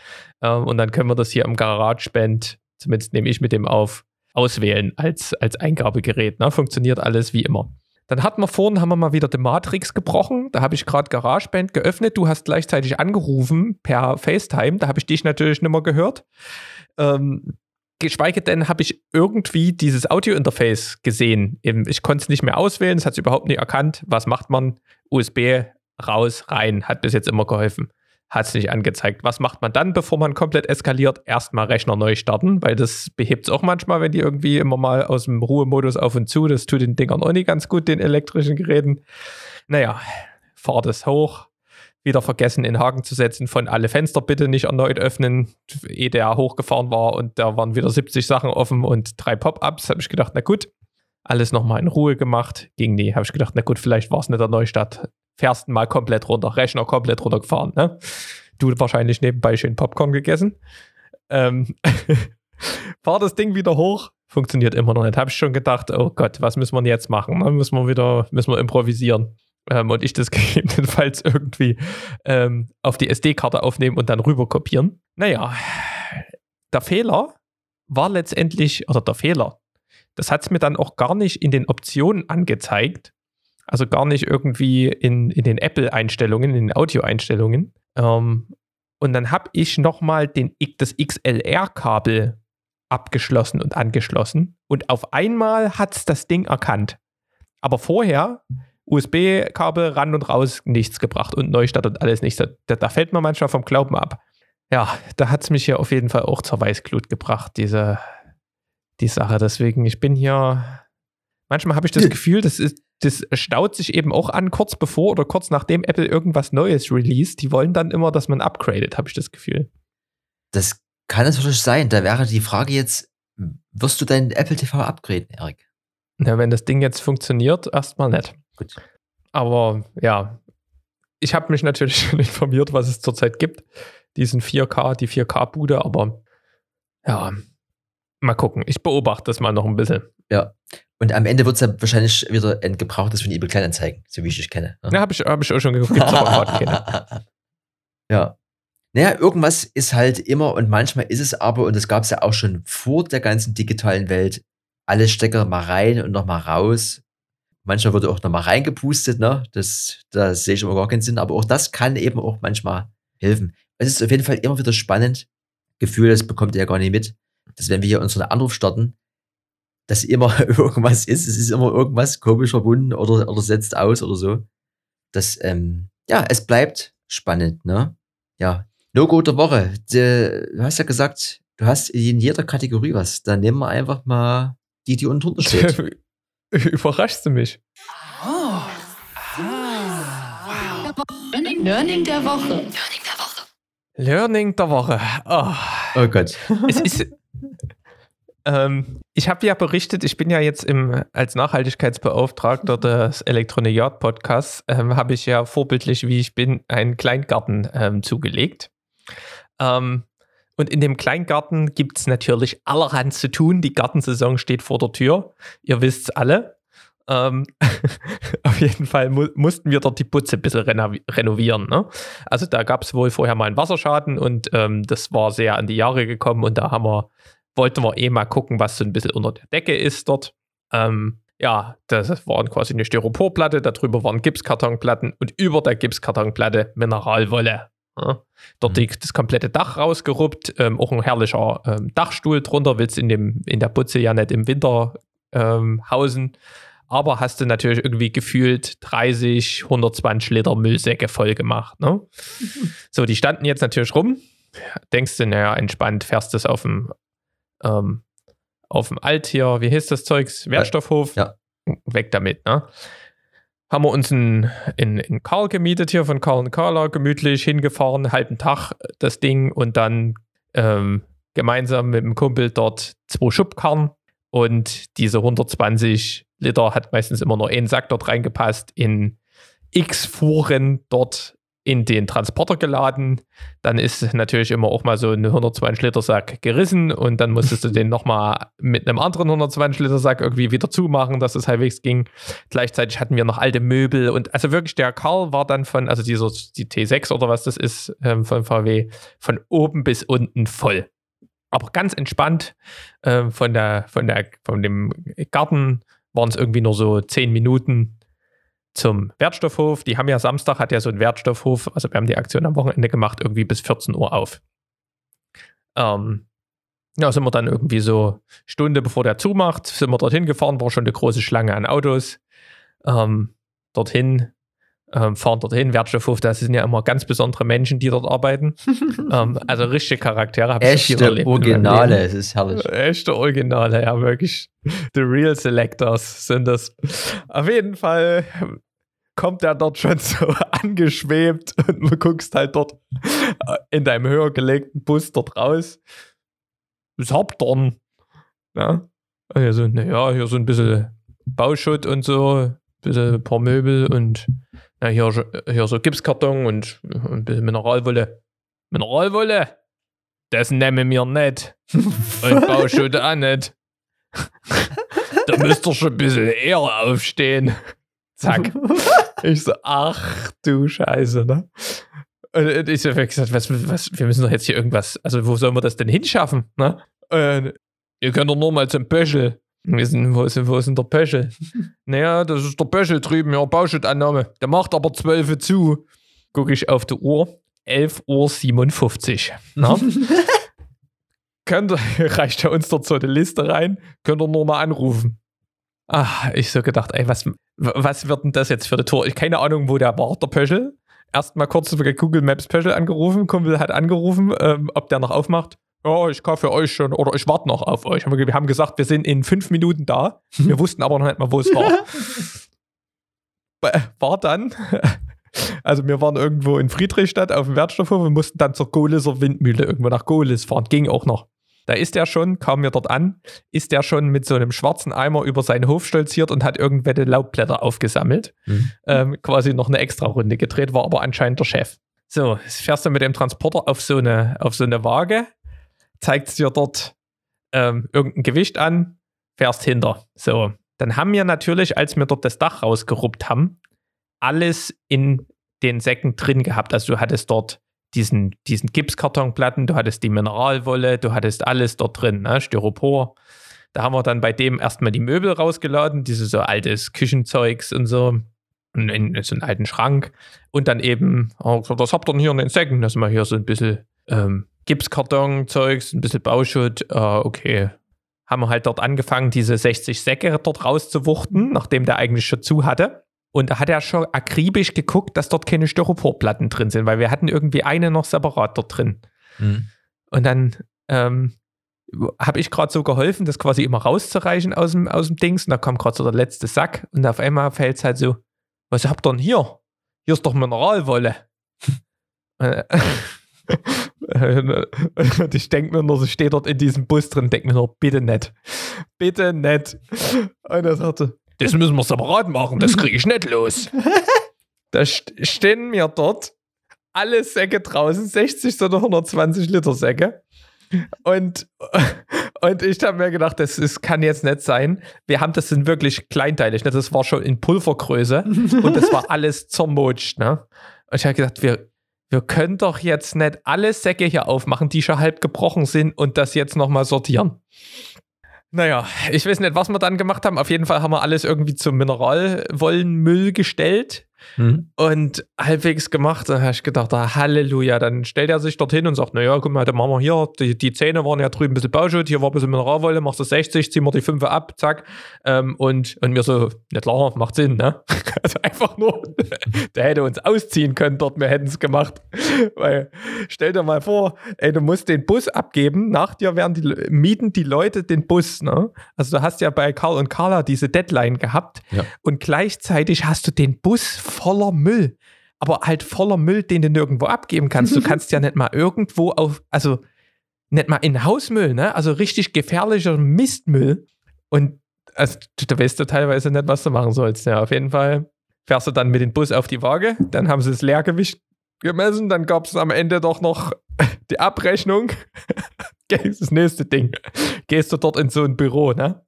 ähm, und dann können wir das hier am GarageBand, zumindest nehme ich mit dem auf, auswählen als, als Eingabegerät. Ne? Funktioniert alles wie immer. Dann hatten wir vorhin, haben wir mal wieder die Matrix gebrochen. Da habe ich gerade GarageBand geöffnet. Du hast gleichzeitig angerufen per FaceTime. Da habe ich dich natürlich nicht mehr gehört. Ähm, geschweige denn habe ich irgendwie dieses Audio-Interface gesehen. Ich konnte es nicht mehr auswählen, es hat es überhaupt nicht erkannt. Was macht man? USB raus, rein, hat bis jetzt immer geholfen. Hat es nicht angezeigt. Was macht man dann, bevor man komplett eskaliert? Erstmal Rechner neu starten, weil das behebt es auch manchmal, wenn die irgendwie immer mal aus dem Ruhemodus auf und zu. Das tut den Dingern auch nicht ganz gut, den elektrischen Geräten. Naja, fahrt es hoch, wieder vergessen, in Haken zu setzen, von alle Fenster bitte nicht erneut öffnen, ehe der hochgefahren war und da waren wieder 70 Sachen offen und drei Pop-ups. Habe ich gedacht, na gut, alles nochmal in Ruhe gemacht. Ging nie. Habe ich gedacht, na gut, vielleicht war es nicht der Neustadt. Fährst mal komplett runter, Rechner komplett runtergefahren. Ne? Du wahrscheinlich nebenbei schön Popcorn gegessen. Ähm, [laughs] fahr das Ding wieder hoch, funktioniert immer noch nicht. Habe ich schon gedacht, oh Gott, was müssen wir jetzt machen? Dann müssen wir wieder, müssen wir improvisieren ähm, und ich das [laughs] gegebenenfalls irgendwie ähm, auf die SD-Karte aufnehmen und dann rüber kopieren. Naja, der Fehler war letztendlich, oder der Fehler, das hat es mir dann auch gar nicht in den Optionen angezeigt. Also gar nicht irgendwie in, in den Apple-Einstellungen, in den Audio-Einstellungen. Ähm, und dann habe ich nochmal das XLR-Kabel abgeschlossen und angeschlossen. Und auf einmal hat es das Ding erkannt. Aber vorher USB-Kabel ran und raus, nichts gebracht und Neustart und alles nichts. Da, da fällt man manchmal vom Glauben ab. Ja, da hat es mich hier auf jeden Fall auch zur Weißglut gebracht, diese die Sache. Deswegen, ich bin hier. Manchmal habe ich das Gefühl, das, ist, das staut sich eben auch an, kurz bevor oder kurz nachdem Apple irgendwas Neues released. Die wollen dann immer, dass man upgradet, habe ich das Gefühl. Das kann es natürlich sein. Da wäre die Frage jetzt, wirst du dein Apple TV upgraden, Erik? Na, wenn das Ding jetzt funktioniert, erstmal nicht. Gut. Aber ja, ich habe mich natürlich [laughs] schon informiert, was es zurzeit gibt. Diesen 4K, die 4K-Bude, aber ja, mal gucken. Ich beobachte das mal noch ein bisschen. Ja. Und am Ende wird es ja wahrscheinlich wieder ein gebrauchtes von eBay Kleinanzeigen, so wie ich dich kenne. Ja, habe ich, hab ich auch schon geguckt. Gibt's aber keine. [laughs] Ja. Naja, irgendwas ist halt immer und manchmal ist es aber, und das gab es ja auch schon vor der ganzen digitalen Welt, alle Stecker mal rein und noch mal raus. Manchmal wurde auch noch mal reingepustet, ne? Das, da sehe ich immer gar keinen Sinn, aber auch das kann eben auch manchmal helfen. Es ist auf jeden Fall immer wieder spannend. Gefühl, das bekommt ihr ja gar nicht mit, dass wenn wir hier unseren Anruf starten, dass immer [laughs] irgendwas ist. Es ist immer irgendwas komisch verbunden oder, oder setzt aus oder so. Das, ähm, ja, es bleibt spannend, ne? Ja. No-Go der Woche. Du hast ja gesagt, du hast in jeder Kategorie was. Dann nehmen wir einfach mal die, die unten drunter steht. [laughs] Überraschst du mich? Oh. Learning der Woche. Learning der Woche. Oh, Oh Gott. es ist. [laughs] Ähm, ich habe ja berichtet, ich bin ja jetzt im, als Nachhaltigkeitsbeauftragter des Elektroniat Podcasts, ähm, habe ich ja vorbildlich, wie ich bin, einen Kleingarten ähm, zugelegt. Ähm, und in dem Kleingarten gibt es natürlich allerhand zu tun. Die Gartensaison steht vor der Tür. Ihr wisst es alle. Ähm, [laughs] auf jeden Fall mu mussten wir dort die Putze ein bisschen reno renovieren. Ne? Also da gab es wohl vorher mal einen Wasserschaden und ähm, das war sehr an die Jahre gekommen und da haben wir, wollten wir eh mal gucken, was so ein bisschen unter der Decke ist dort. Ähm, ja, das war quasi eine Styroporplatte, darüber waren Gipskartonplatten und über der Gipskartonplatte Mineralwolle. Ja? Dort Mhm. mhm. das komplette Dach rausgeruppt, ähm, auch ein herrlicher ähm, Dachstuhl drunter, willst in, dem, in der Putze ja nicht im Winter ähm, hausen. Aber hast du natürlich irgendwie gefühlt 30, 120 Liter Müllsäcke voll gemacht. Ne? [laughs] so, die standen jetzt natürlich rum. Denkst du, naja, entspannt, fährst das auf dem, ähm, auf dem Alt hier, wie hieß das Zeugs? Wertstoffhof. Ja. Weg damit, ne? Haben wir uns in, in, in Karl gemietet hier von Karl und Carla, gemütlich hingefahren, halben Tag das Ding und dann ähm, gemeinsam mit dem Kumpel dort zwei Schubkarren und diese 120 Liter hat meistens immer nur ein Sack dort reingepasst, in x Fuhren dort in den Transporter geladen. Dann ist natürlich immer auch mal so ein 120 Liter Sack gerissen und dann musstest du [laughs] den nochmal mit einem anderen 120 Liter Sack irgendwie wieder zumachen, dass es halbwegs ging. Gleichzeitig hatten wir noch alte Möbel und also wirklich der Karl war dann von, also dieser, die T6 oder was das ist, ähm, von VW, von oben bis unten voll. Aber ganz entspannt ähm, von, der, von, der, von dem Garten waren es irgendwie nur so 10 Minuten zum Wertstoffhof. Die haben ja Samstag, hat ja so ein Wertstoffhof, also wir haben die Aktion am Wochenende gemacht, irgendwie bis 14 Uhr auf. Ähm, ja, sind wir dann irgendwie so Stunde bevor der zumacht, sind wir dorthin gefahren, war schon eine große Schlange an Autos. Ähm, dorthin, ähm, fahren dorthin, Wertstoffhof, das sind ja immer ganz besondere Menschen, die dort arbeiten. [laughs] ähm, also richtige Charaktere. hab ich Echte erlebt Originale, es ist herrlich. Echte Originale, ja, wirklich. The Real Selectors sind das. Auf jeden Fall kommt er dort schon so [laughs] angeschwebt und du guckst halt dort in deinem höher gelegten Bus dort raus. Was habt ihr denn? Ja, hier so, naja, hier so ein bisschen Bauschutt und so, ein bisschen ein paar Möbel und na, hier, hier so Gipskarton und ein bisschen Mineralwolle. Mineralwolle? Das nehmen wir nicht. [laughs] Und Bauschutt auch nicht. [laughs] da müsst ihr schon ein bisschen eher aufstehen. Zack. [laughs] Ich so, ach du Scheiße, ne? Und ich so gesagt, was, was, wir müssen doch jetzt hier irgendwas, also wo sollen wir das denn hinschaffen, ne? Und ihr könnt doch nur mal zum Pöschel. Wir sind, wo, ist, wo ist denn der Pöschel? [laughs] naja, das ist der Pöschel drüben, ja, Bauschuttannahme. Der macht aber 12 Uhr zu. Gucke ich auf die Uhr, 11.57 Uhr. Ne? [laughs] könnt ihr, [laughs] reicht ja uns dort so eine Liste rein, könnt ihr nur mal anrufen. Ah, ich so gedacht, ey, was, was wird denn das jetzt für eine Tour? Ich keine Ahnung, wo der war, der Pöschel. Erstmal kurz bei Google Maps Pöschel angerufen, Kumpel hat angerufen, ähm, ob der noch aufmacht. Ja, ich kaufe für euch schon oder ich warte noch auf euch. Wir haben gesagt, wir sind in fünf Minuten da. Wir [laughs] wussten aber noch nicht mal, wo es war. [laughs] War dann, [laughs] also wir waren irgendwo in Friedrichstadt auf dem Wertstoffhof und mussten dann zur Gohliser Windmühle irgendwo nach Gohlis fahren. Ging auch noch. Da ist er schon, kam mir dort an, ist er schon mit so einem schwarzen Eimer über seinen Hof stolziert und hat irgendwelche Laubblätter aufgesammelt. Mhm. Ähm, quasi noch eine extra Runde gedreht, war aber anscheinend der Chef. So, jetzt fährst du mit dem Transporter auf so eine, auf so eine Waage, zeigt es dir dort ähm, irgendein Gewicht an, fährst hinter. So. Dann haben wir natürlich, als wir dort das Dach rausgeruppt haben, alles in den Säcken drin gehabt. Also du hattest dort diesen, diesen Gipskartonplatten, du hattest die Mineralwolle, du hattest alles dort drin, ne? Styropor. Da haben wir dann bei dem erstmal die Möbel rausgeladen, diese so altes Küchenzeugs und so, in, in so einen alten Schrank. Und dann eben, oh, was habt ihr denn hier in den Säcken? Das ist mal hier so ein bisschen ähm, Gipskarton-Zeugs, ein bisschen Bauschutt. Äh, okay. Haben wir halt dort angefangen, diese 60 Säcke dort rauszuwuchten, nachdem der eigentlich schon zu hatte. Und da hat er schon akribisch geguckt, dass dort keine Styroporplatten drin sind, weil wir hatten irgendwie eine noch separat dort drin. Mhm. Und dann ähm, habe ich gerade so geholfen, das quasi immer rauszureichen aus dem, aus dem Dings. Und da kam gerade so der letzte Sack und auf einmal fällt es halt so, was habt ihr denn hier? Hier ist doch Mineralwolle. [laughs] [laughs] und [laughs] ich denke mir nur, so steht dort in diesem Bus drin, denke mir nur, bitte nicht. Bitte nicht. Und er sagte, das müssen wir separat machen, das kriege ich nicht los. [laughs] da stehen mir dort alle Säcke draußen, 60 oder 120 Liter Säcke. Und, [laughs] und ich habe mir gedacht, das, das kann jetzt nicht sein. Wir haben das sind wirklich kleinteilig. Ne? Das war schon in Pulvergröße und das war alles zermotscht. Ne? Und ich habe gedacht, wir, wir können doch jetzt nicht alle Säcke hier aufmachen, die schon halb gebrochen sind und das jetzt nochmal sortieren. Naja, ich weiß nicht, was wir dann gemacht haben. Auf jeden Fall haben wir alles irgendwie zum Mineralwollenmüll gestellt. Mhm. Und halbwegs gemacht, da habe ich gedacht, ah, Halleluja. Dann stellt er sich dorthin und sagt: Naja, guck mal, dann machen wir hier, die, die Zähne waren ja drüben ein bisschen Bauschutt, hier war ein bisschen Mineralwolle, machst du 60, ziehen wir die 5 ab, zack. Ähm, und, und mir so, nicht klar, macht Sinn, ne? [laughs] Also einfach nur, [laughs] der hätte uns ausziehen können dort, wir hätten es gemacht. Weil, stell dir mal vor, ey, du musst den Bus abgeben, nach dir werden die, mieten die Leute den Bus, ne? Also du hast ja bei Karl und Carla diese Deadline gehabt ja. und gleichzeitig hast du den Bus voller Müll. Aber halt voller Müll, den du nirgendwo abgeben kannst. Du [laughs] kannst ja nicht mal irgendwo auf, also nicht mal in Hausmüll, ne? Also richtig gefährlicher Mistmüll. Und also, da weißt du teilweise nicht, was du machen sollst. Ja, auf jeden Fall fährst du dann mit dem Bus auf die Waage, dann haben sie das Leergewicht gemessen, dann gab es am Ende doch noch [laughs] die Abrechnung. [laughs] das nächste Ding. Gehst du dort in so ein Büro, ne?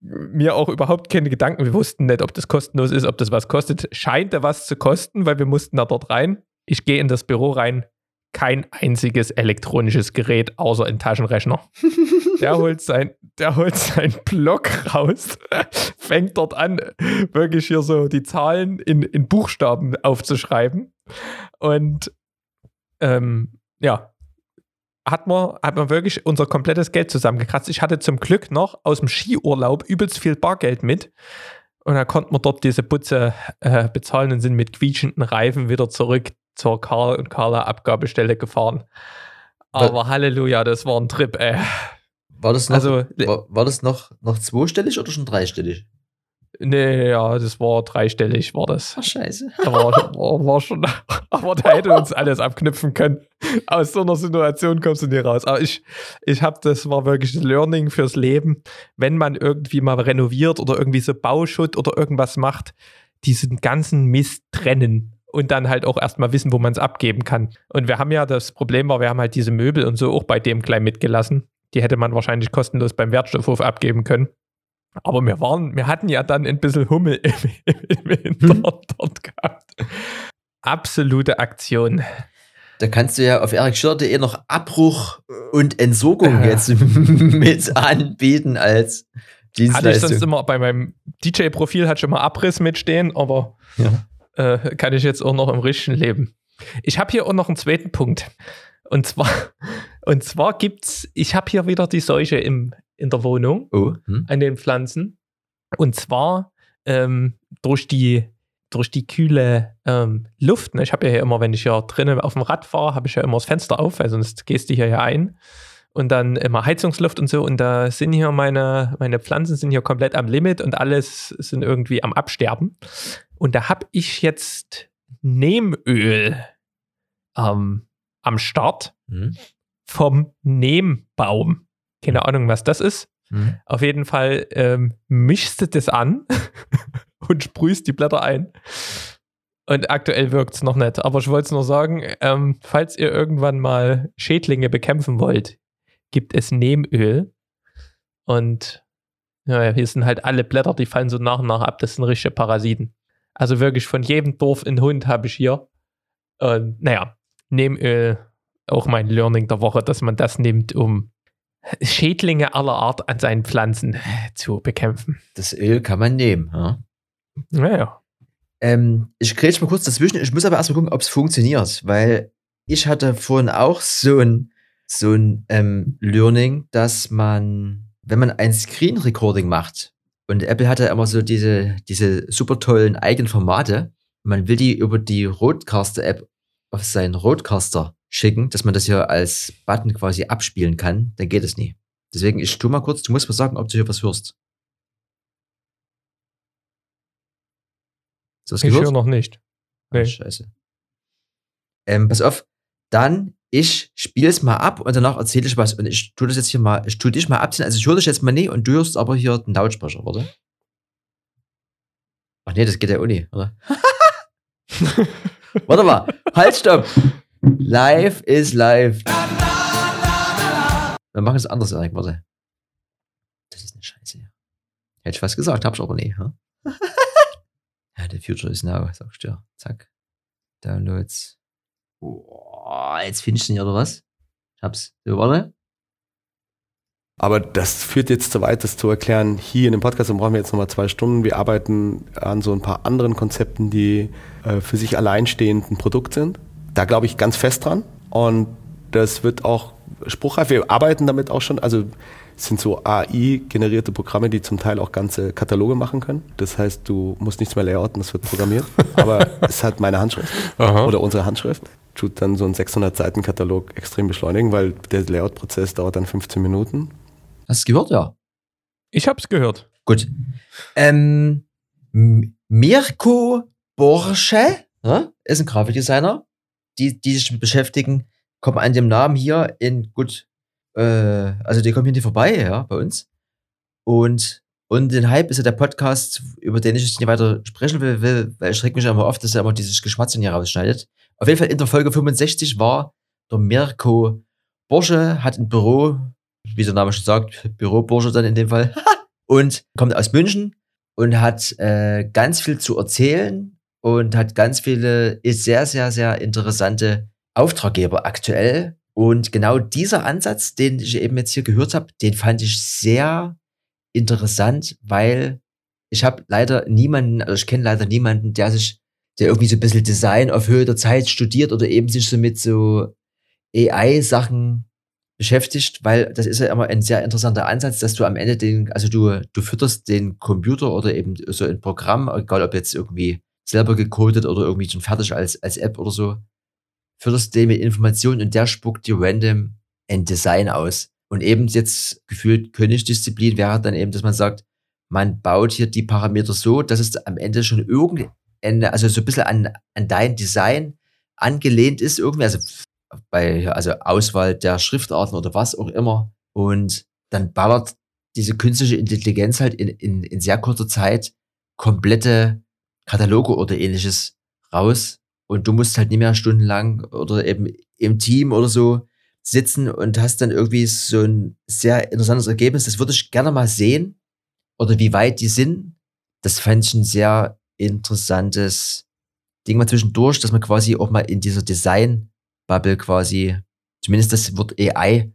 Mir auch überhaupt keine Gedanken. Wir wussten nicht, ob das kostenlos ist, ob das was kostet. Scheint da was zu kosten, weil wir mussten da dort rein. Ich gehe in das Büro rein. Kein einziges elektronisches Gerät außer ein Taschenrechner. [laughs] Der holt sein, der holt seinen Block raus, [laughs] fängt dort an, wirklich hier so die Zahlen in, in Buchstaben aufzuschreiben. Und ähm, ja, hat man, hat man wirklich unser komplettes Geld zusammengekratzt. Ich hatte zum Glück noch aus dem Skiurlaub übelst viel Bargeld mit. Und da konnten wir dort diese Putze äh, bezahlen und sind mit quietschenden Reifen wieder zurück zur Karl und Carla Abgabestelle gefahren. Aber war, Halleluja, das war ein Trip, ey. War das noch, also, war, war das noch, noch zweistellig oder schon dreistellig? Nee, ja, das war dreistellig, war das. Ach, scheiße. Aber war, war schon, [laughs] aber da hätte uns alles abknüpfen können. Aus so einer Situation kommst du nie raus. Aber ich, ich habe, das war wirklich ein Learning fürs Leben. Wenn man irgendwie mal renoviert oder irgendwie so Bauschutt oder irgendwas macht, diesen ganzen Mist trennen und dann halt auch erstmal wissen, wo man es abgeben kann. Und wir haben ja, das Problem war, wir haben halt diese Möbel und so auch bei dem klein mitgelassen. Die hätte man wahrscheinlich kostenlos beim Wertstoffhof abgeben können. Aber wir waren, wir hatten ja dann ein bisschen Hummel im, im Hintern hm. dort gehabt. Absolute Aktion. Da kannst du ja auf erikschiller.de noch Abbruch und Entsorgung äh. jetzt mit anbieten als Dienstleistung. Hatte ich sonst immer bei meinem DJ-Profil hat schon mal Abriss mitstehen, aber ja. äh, kann ich jetzt auch noch im richtigen Leben. Ich habe hier auch noch einen zweiten Punkt. Und zwar, [laughs] und zwar gibt's, ich habe hier wieder die Seuche im, in der Wohnung oh, hm. an den Pflanzen. Und zwar ähm, durch die durch die kühle ähm, Luft. Ne? Ich habe ja hier immer, wenn ich hier drinnen auf dem Rad fahre, habe ich ja immer das Fenster auf, weil sonst gehst du hier ja ein. Und dann immer Heizungsluft und so. Und da sind hier meine, meine Pflanzen sind hier komplett am Limit und alles sind irgendwie am Absterben. Und da habe ich jetzt Nehmöl ähm, am Start mhm. vom Nehmbaum. Keine mhm. Ahnung, was das ist. Mhm. Auf jeden Fall ähm, mischst du das an [laughs] und sprühst die Blätter ein. Und aktuell wirkt es noch nicht. Aber ich wollte es nur sagen, ähm, falls ihr irgendwann mal Schädlinge bekämpfen wollt, gibt es Nehmöl. Und ja, hier sind halt alle Blätter, die fallen so nach und nach ab. Das sind richtige Parasiten. Also wirklich von jedem Dorf ein Hund habe ich hier. Und naja, Nehmöl, auch mein Learning der Woche, dass man das nimmt, um Schädlinge aller Art an seinen Pflanzen zu bekämpfen. Das Öl kann man nehmen. Ja? Naja. Ähm, ich grätsch mal kurz dazwischen. Ich muss aber erstmal gucken, ob es funktioniert, weil ich hatte vorhin auch so ein, so ein ähm, Learning, dass man, wenn man ein Screen Recording macht, und Apple hatte immer so diese, diese super tollen eigenen Formate, man will die über die Roadcaster-App auf seinen Roadcaster schicken, dass man das hier als Button quasi abspielen kann, dann geht es nie. Deswegen, ich tu mal kurz, du musst mal sagen, ob du hier was hörst. Hast du was ich höre noch nicht. Ah, nee. Ah, scheiße. Ähm, pass auf, dann ich spiele es mal ab und danach erzähle ich was. Und ich tue das jetzt hier mal, ich tue dich mal abziehen. Also ich höre dich jetzt mal nie und du hörst aber hier den Lautsprecher, warte. Ach nee, das geht ja auch nicht, oder? [laughs] warte mal, halt, stopp. Live ist live. Wir machen es anders, Erik, warte. Das ist eine Scheiße. Hätte ich was gesagt, hab ich aber nie. Huh? [laughs] ja, the future is now, sagst du ja. Zack. Downloads. Oh, jetzt findest du nicht, oder was? Ich hab's. So, warte. Aber das führt jetzt zu weit, das zu erklären. Hier in dem Podcast dann brauchen wir jetzt nochmal zwei Stunden. Wir arbeiten an so ein paar anderen Konzepten, die äh, für sich alleinstehend ein Produkt sind. Da glaube ich ganz fest dran. Und das wird auch spruchreif. Wir arbeiten damit auch schon. Also es sind so AI-generierte Programme, die zum Teil auch ganze Kataloge machen können. Das heißt, du musst nichts mehr layouten, das wird programmiert. [laughs] Aber es hat meine Handschrift Aha. oder unsere Handschrift tut dann so einen 600-Seiten-Katalog extrem beschleunigen, weil der Layout-Prozess dauert dann 15 Minuten. Hast du es gehört, ja? Ich habe es gehört. Gut. Ähm, Mirko Borsche ist ein Grafikdesigner, die, die sich beschäftigen, kommen an dem Namen hier in gut, äh, also die kommen hier nicht vorbei, ja, bei uns. Und, und den Hype ist ja der Podcast, über den ich jetzt nicht weiter sprechen will, will weil ich reg mich immer oft, dass er immer dieses Geschmatzen hier rausschneidet. Auf jeden Fall in der Folge 65 war der Mirko Borsche, hat ein Büro, wie der Name schon sagt, Büro Borsche dann in dem Fall, [laughs] und kommt aus München und hat äh, ganz viel zu erzählen und hat ganz viele sehr, sehr, sehr interessante Auftraggeber aktuell. Und genau dieser Ansatz, den ich eben jetzt hier gehört habe, den fand ich sehr interessant, weil ich habe leider niemanden, also ich kenne leider niemanden, der sich der irgendwie so ein bisschen Design auf Höhe der Zeit studiert oder eben sich so mit so AI-Sachen beschäftigt, weil das ist ja immer ein sehr interessanter Ansatz, dass du am Ende den, also du, du fütterst den Computer oder eben so ein Programm, egal ob jetzt irgendwie selber gecodet oder irgendwie schon fertig als, als App oder so, fütterst den mit Informationen und der spuckt dir random ein Design aus. Und eben jetzt gefühlt Königsdisziplin wäre dann eben, dass man sagt, man baut hier die Parameter so, dass es am Ende schon irgendein also so ein bisschen an, an dein Design angelehnt ist irgendwie, also bei also Auswahl der Schriftarten oder was auch immer. Und dann ballert diese künstliche Intelligenz halt in, in, in sehr kurzer Zeit komplette Kataloge oder ähnliches raus. Und du musst halt nicht mehr stundenlang oder eben im Team oder so sitzen und hast dann irgendwie so ein sehr interessantes Ergebnis. Das würde ich gerne mal sehen. Oder wie weit die sind. Das fand ich ein sehr interessantes Ding mal zwischendurch, dass man quasi auch mal in dieser Design-Bubble quasi, zumindest das Wort AI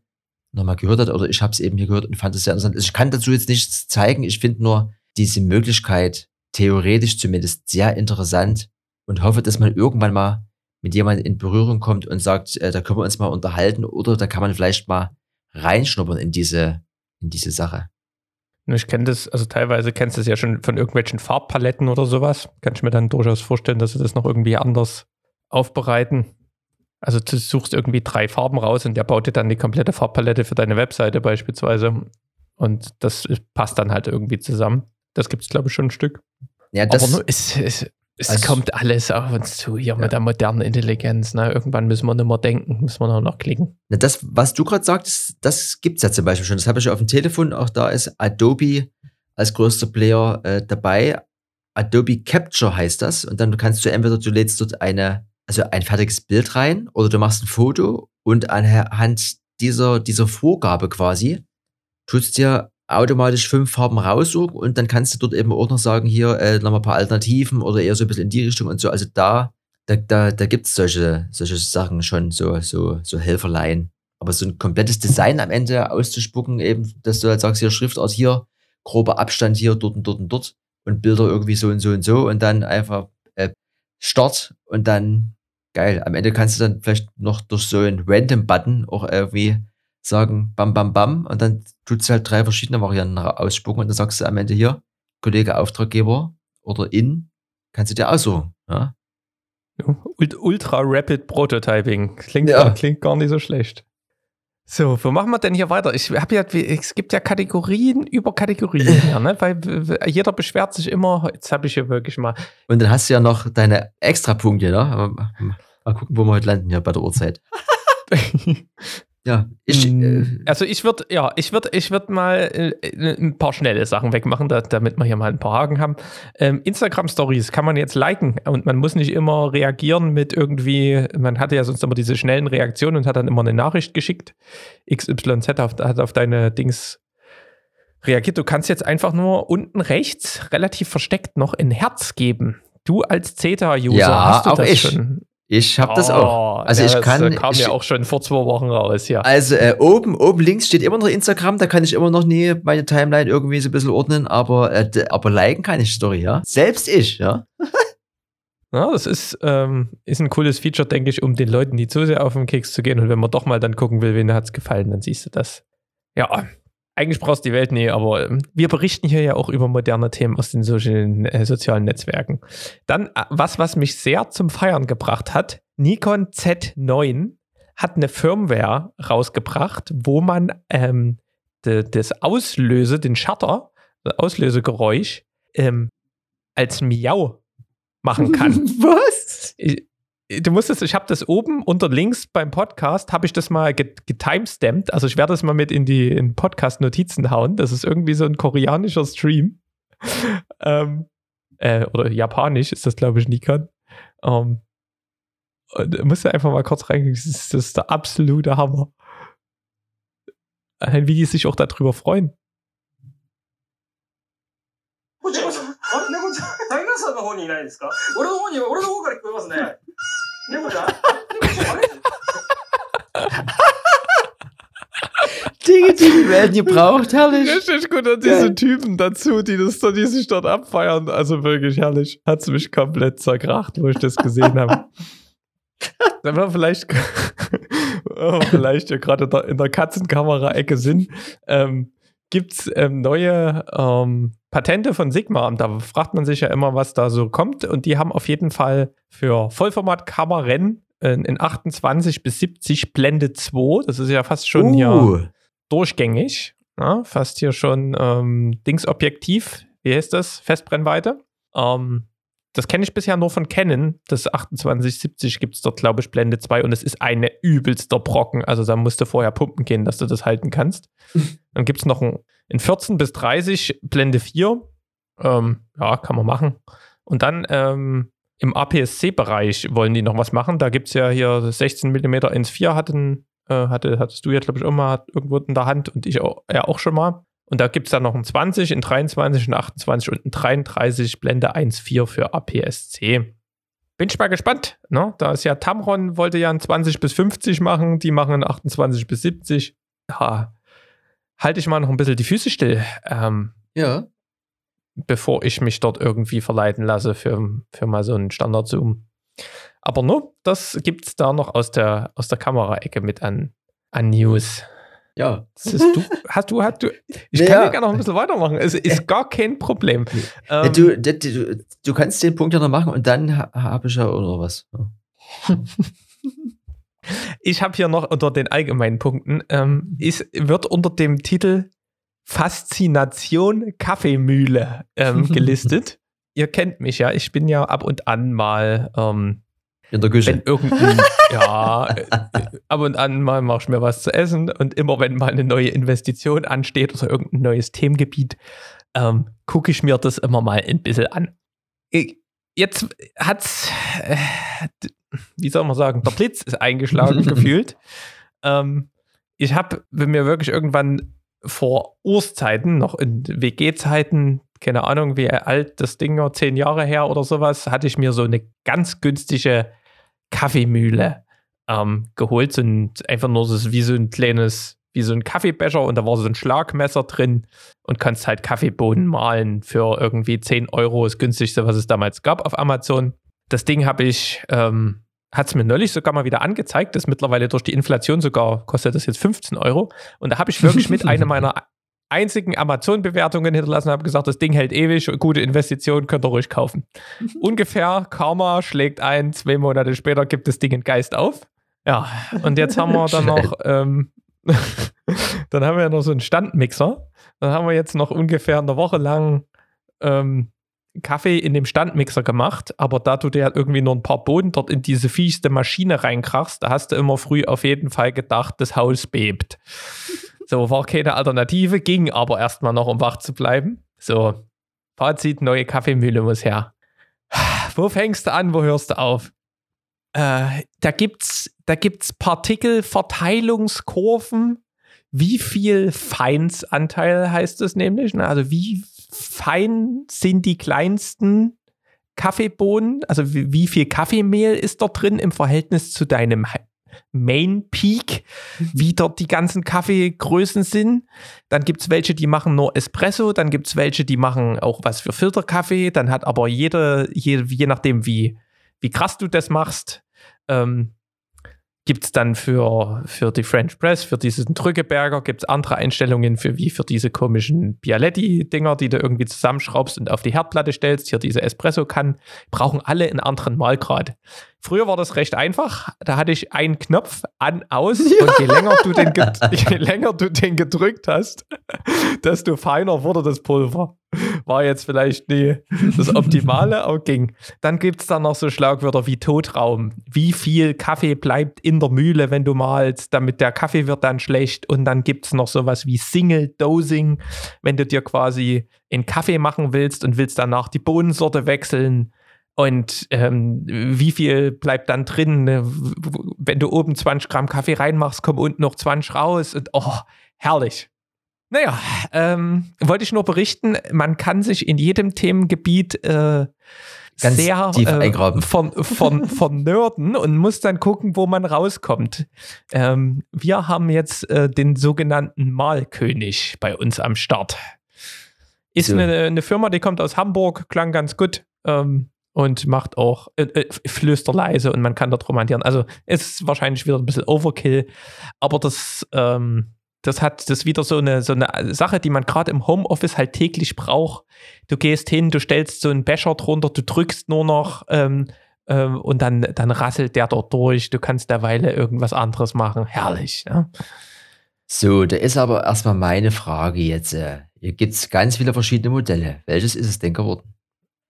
nochmal gehört hat, oder ich habe es eben hier gehört und fand es sehr interessant. Also ich kann dazu jetzt nichts zeigen, ich finde nur diese Möglichkeit, theoretisch zumindest, sehr interessant und hoffe, dass man irgendwann mal mit jemandem in Berührung kommt und sagt, äh, da können wir uns mal unterhalten oder da kann man vielleicht mal reinschnuppern in diese, in diese Sache. Ich kenne das, also teilweise kennst du es ja schon von irgendwelchen Farbpaletten oder sowas. Kann ich mir dann durchaus vorstellen, dass sie das noch irgendwie anders aufbereiten. Also du suchst irgendwie drei Farben raus und der baut dir dann die komplette Farbpalette für deine Webseite beispielsweise. Und das passt dann halt irgendwie zusammen. Das gibt es, glaube ich, schon ein Stück. Ja, das, Aber nur, es, es, es also, kommt alles auf uns zu hier ja. mit der modernen Intelligenz. Ne? Irgendwann müssen wir nicht mehr denken, müssen wir nur noch klicken. Na, das, was du gerade sagst, das gibt es ja zum Beispiel schon. Das habe ich ja auf dem Telefon. Auch da ist Adobe als größter Player äh, dabei. Adobe Capture heißt das. Und dann kannst du entweder du lädst dort eine, also ein fertiges Bild rein oder du machst ein Foto und anhand dieser, dieser Vorgabe quasi, tust dir automatisch fünf Farben raussuchen und dann kannst du dort eben auch noch sagen, hier äh, nochmal ein paar Alternativen oder eher so ein bisschen in die Richtung und so. Also da, da, da, da gibt es solche, solche Sachen schon, so, so, so Helferlein. Aber so ein komplettes Design am Ende auszuspucken, eben, dass du halt sagst, hier Schriftart hier, grober Abstand hier, dort und dort und dort und Bilder irgendwie so und so und so und dann einfach äh, Start und dann geil. Am Ende kannst du dann vielleicht noch durch so einen Random-Button auch irgendwie sagen, bam, bam, bam, und dann tut du halt drei verschiedene Varianten ausspucken und dann sagst du am Ende hier, Kollege Auftraggeber oder in, kannst du dir aussuchen. Ja? Ultra Rapid Prototyping. Klingt, Ja. klingt gar nicht so schlecht. So, wo machen wir denn hier weiter? Ich habe ja, es gibt ja Kategorien über Kategorien [laughs] hier, ne? Weil jeder beschwert sich immer, jetzt habe ich hier wirklich mal. Und dann hast du ja noch deine Extrapunkte, ne? Mal gucken, wo wir heute landen hier bei der Uhrzeit. [laughs] Ja, ich, äh, also ich würde, ja, ich würde, ich würde mal äh, ein paar schnelle Sachen wegmachen, da, damit wir hier mal ein paar Haken haben. Ähm, Instagram Stories kann man jetzt liken und man muss nicht immer reagieren mit irgendwie, man hatte ja sonst immer diese schnellen Reaktionen und hat dann immer eine Nachricht geschickt. XYZ auf, hat auf deine Dings reagiert. Du kannst jetzt einfach nur unten rechts relativ versteckt noch ein Herz geben. Du als CETA-User Ja, hast du auch das ich. schon. Ich habe das Oh, auch. Also ich das, kann. äh, kam ich, ja auch schon vor zwei Wochen raus, ja. Also äh, oben, oben links steht immer noch Instagram, da kann ich immer noch nie meine Timeline irgendwie so ein bisschen ordnen, aber, äh, aber liken kann ich Story, ja. Selbst ich, ja. Ja, das ist, ähm, ist ein cooles Feature, denke ich, um den Leuten nicht zu sehr auf den Keks zu gehen. Und wenn man doch mal dann gucken will, wen hat es gefallen, dann siehst du das. Ja, eigentlich brauchst du die Welt nie, aber ähm, wir berichten hier ja auch über moderne Themen aus den sozialen, äh, sozialen Netzwerken. Dann äh, was, was mich sehr zum Feiern gebracht hat: Nikon Z9 hat eine Firmware rausgebracht, wo man ähm, de, das Auslöse, den Shutter, das Auslösegeräusch, ähm, als Miau machen kann. [laughs] Was? Ich, du musst es, ich habe das oben unter links beim Podcast, habe ich das mal get- getimestampt. Also ich werde das mal mit in die in Podcast-Notizen hauen. Das ist irgendwie so ein koreanischer Stream. [laughs] ähm, äh, oder japanisch ist das, glaube ich, Nikon. Ähm, musst du einfach mal kurz reingehen. Das ist, das ist der absolute Hammer. Wie die sich auch darüber freuen. [laughs] Ne, oder? [laughs] Dinge, die die werden gebraucht, herrlich. Richtig gut, und diese Typen dazu, die das die sich dort abfeiern. Also wirklich herrlich. Hat es mich komplett zerkracht, wo ich das gesehen habe. [laughs] Wenn [laughs] wir vielleicht, vielleicht ja gerade in der Katzenkamera-Ecke sind, ähm, gibt es ähm, neue ähm, Patente von Sigma. Und da fragt man sich ja immer, was da so kommt. Und die haben auf jeden Fall für Vollformat-Kameran äh, in 28 bis 70 Blende 2. Das ist ja fast schon hier Uh, durchgängig. Ja, fast hier schon ähm, Dingsobjektiv. Wie heißt das? Festbrennweite. Ähm, das kenne ich bisher nur von Canon. Das 2870 gibt es dort, glaube ich, Blende 2 und es ist eine übelster Brocken. Also da musst du vorher pumpen gehen, dass du das halten kannst. [laughs] Dann gibt es noch ein, in 14 bis 30 Blende 4. Ähm, ja, kann man machen. Und dann ähm, im APS-C-Bereich wollen die noch was machen. Da gibt es ja hier 16 mm 1.4 hatten, äh, hatte, hattest du ja, glaube ich, auch mal irgendwo in der Hand und ich auch, ja auch schon mal. Und da gibt es dann noch ein 20, ein 23, ein 28 und ein 33 Blende 1.4 für APS-C. Bin ich mal gespannt. Ne? Da ist ja Tamron, wollte ja ein 20 bis 50 machen, die machen ein 28 bis 70. Ja, halte ich mal noch ein bisschen die Füße still, ähm, ja. bevor ich mich dort irgendwie verleiten lasse für, für mal so einen Standard-Zoom. Aber nur, das gibt es da noch aus der, aus der Kameraecke mit an, an News. Ja. Ist, du, [laughs] hast du, hast du, ich Ja. kann ja gerne noch ein bisschen weitermachen. Es ist gar kein Problem. ja Ähm, du, du, du kannst den Punkt ja noch machen und dann ha- habe ich ja noch was. Ja. [laughs] ich habe hier noch unter den allgemeinen Punkten, ähm, ist, wird unter dem Titel Faszination Kaffeemühle ähm, [laughs] gelistet. Ihr kennt mich ja, ich bin ja ab und an mal ähm, In der wenn Küche. irgendein, [laughs] ja, äh, ab und an mal mache ich mir was zu essen und immer wenn mal eine neue Investition ansteht oder irgendein neues Themengebiet, ähm, gucke ich mir das immer mal ein bisschen an. Ich, jetzt hat's, äh, wie soll man sagen, der Blitz ist eingeschlagen [laughs] gefühlt. Ähm, ich habe mir wirklich irgendwann vor Urszeiten, noch in WG-Zeiten, keine Ahnung, wie alt das Ding war, zehn Jahre her oder sowas, hatte ich mir so eine ganz günstige Kaffeemühle ähm, geholt und einfach nur so wie so ein kleines, wie so ein Kaffeebecher und da war so ein Schlagmesser drin und kannst halt Kaffeebohnen mahlen für irgendwie 10 Euro, das günstigste, was es damals gab auf Amazon. Das Ding habe ich, ähm, hat es mir neulich sogar mal wieder angezeigt, das mittlerweile durch die Inflation sogar kostet das jetzt 15 Euro. Und da habe ich wirklich mit [laughs] einer meiner einzigen Amazon-Bewertungen hinterlassen, habe gesagt, das Ding hält ewig, gute Investition, könnt ihr ruhig kaufen. Ungefähr, Karma schlägt ein, zwei Monate später gibt das Ding einen Geist auf. Ja, und jetzt haben wir [laughs] dann noch, ähm, [laughs] dann haben wir noch so einen Standmixer. Dann haben wir jetzt noch ungefähr eine Woche lang ähm, Kaffee in dem Standmixer gemacht, aber da du dir irgendwie nur ein paar Boden dort in diese fiesste Maschine reinkrachst, da hast du immer früh auf jeden Fall gedacht, das Haus bebt. So war keine Alternative, ging aber erstmal noch, um wach zu bleiben. So, Fazit, neue Kaffeemühle muss her. [sighs] Wo fängst du an, wo hörst du auf? Äh, da gibt's, da gibt's Partikelverteilungskurven. Wie viel Feinsanteil heißt es nämlich? Also wie fein sind die kleinsten Kaffeebohnen? Also wie, viel Kaffeemehl ist dort drin im Verhältnis zu deinem Main Peak, wie dort die ganzen Kaffeegrößen sind. Dann gibt es welche, die machen nur Espresso, dann gibt es welche, die machen auch was für Filterkaffee. Dann hat aber jede, je, je nachdem, wie, wie krass du das machst, ähm, gibt es dann für, für die French Press, für diesen Drückeberger, gibt es andere Einstellungen für wie für diese komischen Bialetti-Dinger, die du irgendwie zusammenschraubst und auf die Herdplatte stellst. Hier diese Espresso-Kannen, brauchen alle einen anderen Malgrad. Früher war das recht einfach. Da hatte ich einen Knopf an, aus [laughs] ja. und je länger, du den je länger du den gedrückt hast, desto feiner wurde das Pulver. War jetzt vielleicht nie das Optimale, aber ging. Dann gibt es dann noch so Schlagwörter wie Totraum. Wie viel Kaffee bleibt in der Mühle, wenn du malst, damit der Kaffee wird dann schlecht. Und dann gibt es noch sowas wie Single Dosing, wenn du dir quasi einen Kaffee machen willst und willst danach die Bohnensorte wechseln und ähm, wie viel bleibt dann drin? Ne? Wenn du oben 20 Gramm Kaffee reinmachst, kommen unten noch 20 raus. Und oh, herrlich. Naja, ähm, wollte ich nur berichten, man kann sich in jedem Themengebiet äh, Ganz sehr tief äh, von, von, von Nörden und muss dann gucken, wo man rauskommt. Ähm, wir haben jetzt äh, den sogenannten Malkönig bei uns am Start. Ist So. eine, eine Firma, die kommt aus Hamburg, klang ganz gut. Ähm, und macht auch äh, äh, flüsterleise und man kann dort romantieren. Also ist wahrscheinlich wieder ein bisschen Overkill, aber das, ähm, das hat das wieder so eine, so eine Sache, die man gerade im Homeoffice halt täglich braucht. Du gehst hin, du stellst so einen Becher drunter, du drückst nur noch ähm, ähm, und dann, dann rasselt der dort durch. Du kannst derweile irgendwas anderes machen. Herrlich. Ne? So, da ist aber erstmal meine Frage jetzt. Äh, hier gibt es ganz viele verschiedene Modelle. Welches ist es denn geworden?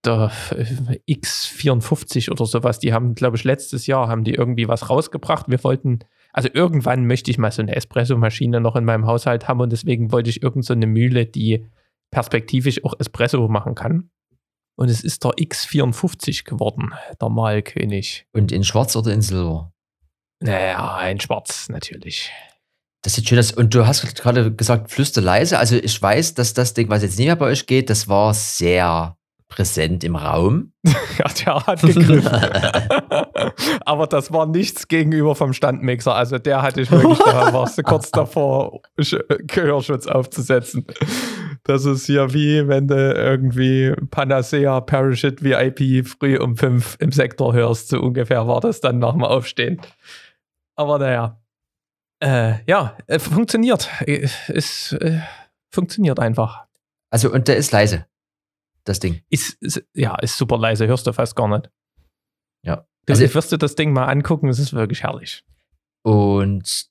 Der äh, X54 oder sowas, die haben, glaube ich, letztes Jahr haben die irgendwie was rausgebracht. Wir wollten, also irgendwann möchte ich mal so eine Espresso-Maschine noch in meinem Haushalt haben und deswegen wollte ich irgend so eine Mühle, die perspektivisch auch Espresso machen kann. Und es ist der X54 geworden, der Malkönig. Und in Schwarz oder in Silber? Naja, in Schwarz natürlich. Das sieht schön aus. Und du hast gerade gesagt, flüster leise. Also ich weiß, dass das Ding, was jetzt nicht mehr bei euch geht, das war sehr präsent im Raum. [laughs] Ja, der hat gegriffen. [laughs] Aber das war nichts gegenüber vom Standmixer. Also der hatte ich wirklich, da warst du kurz davor, Sch- Gehörschutz aufzusetzen. Das ist ja wie wenn du irgendwie Panacea Parachute VIP früh um fünf im Sektor hörst. So ungefähr war das dann nach dem Aufstehen. Aber naja. Äh, ja, äh, funktioniert. Äh, Es äh, funktioniert einfach. Also, und der ist leise, das Ding. Ist, ist, ja, ist super leise, hörst du fast gar nicht. Ja. Du Also- wirst dir das Ding mal angucken, es ist wirklich herrlich. Und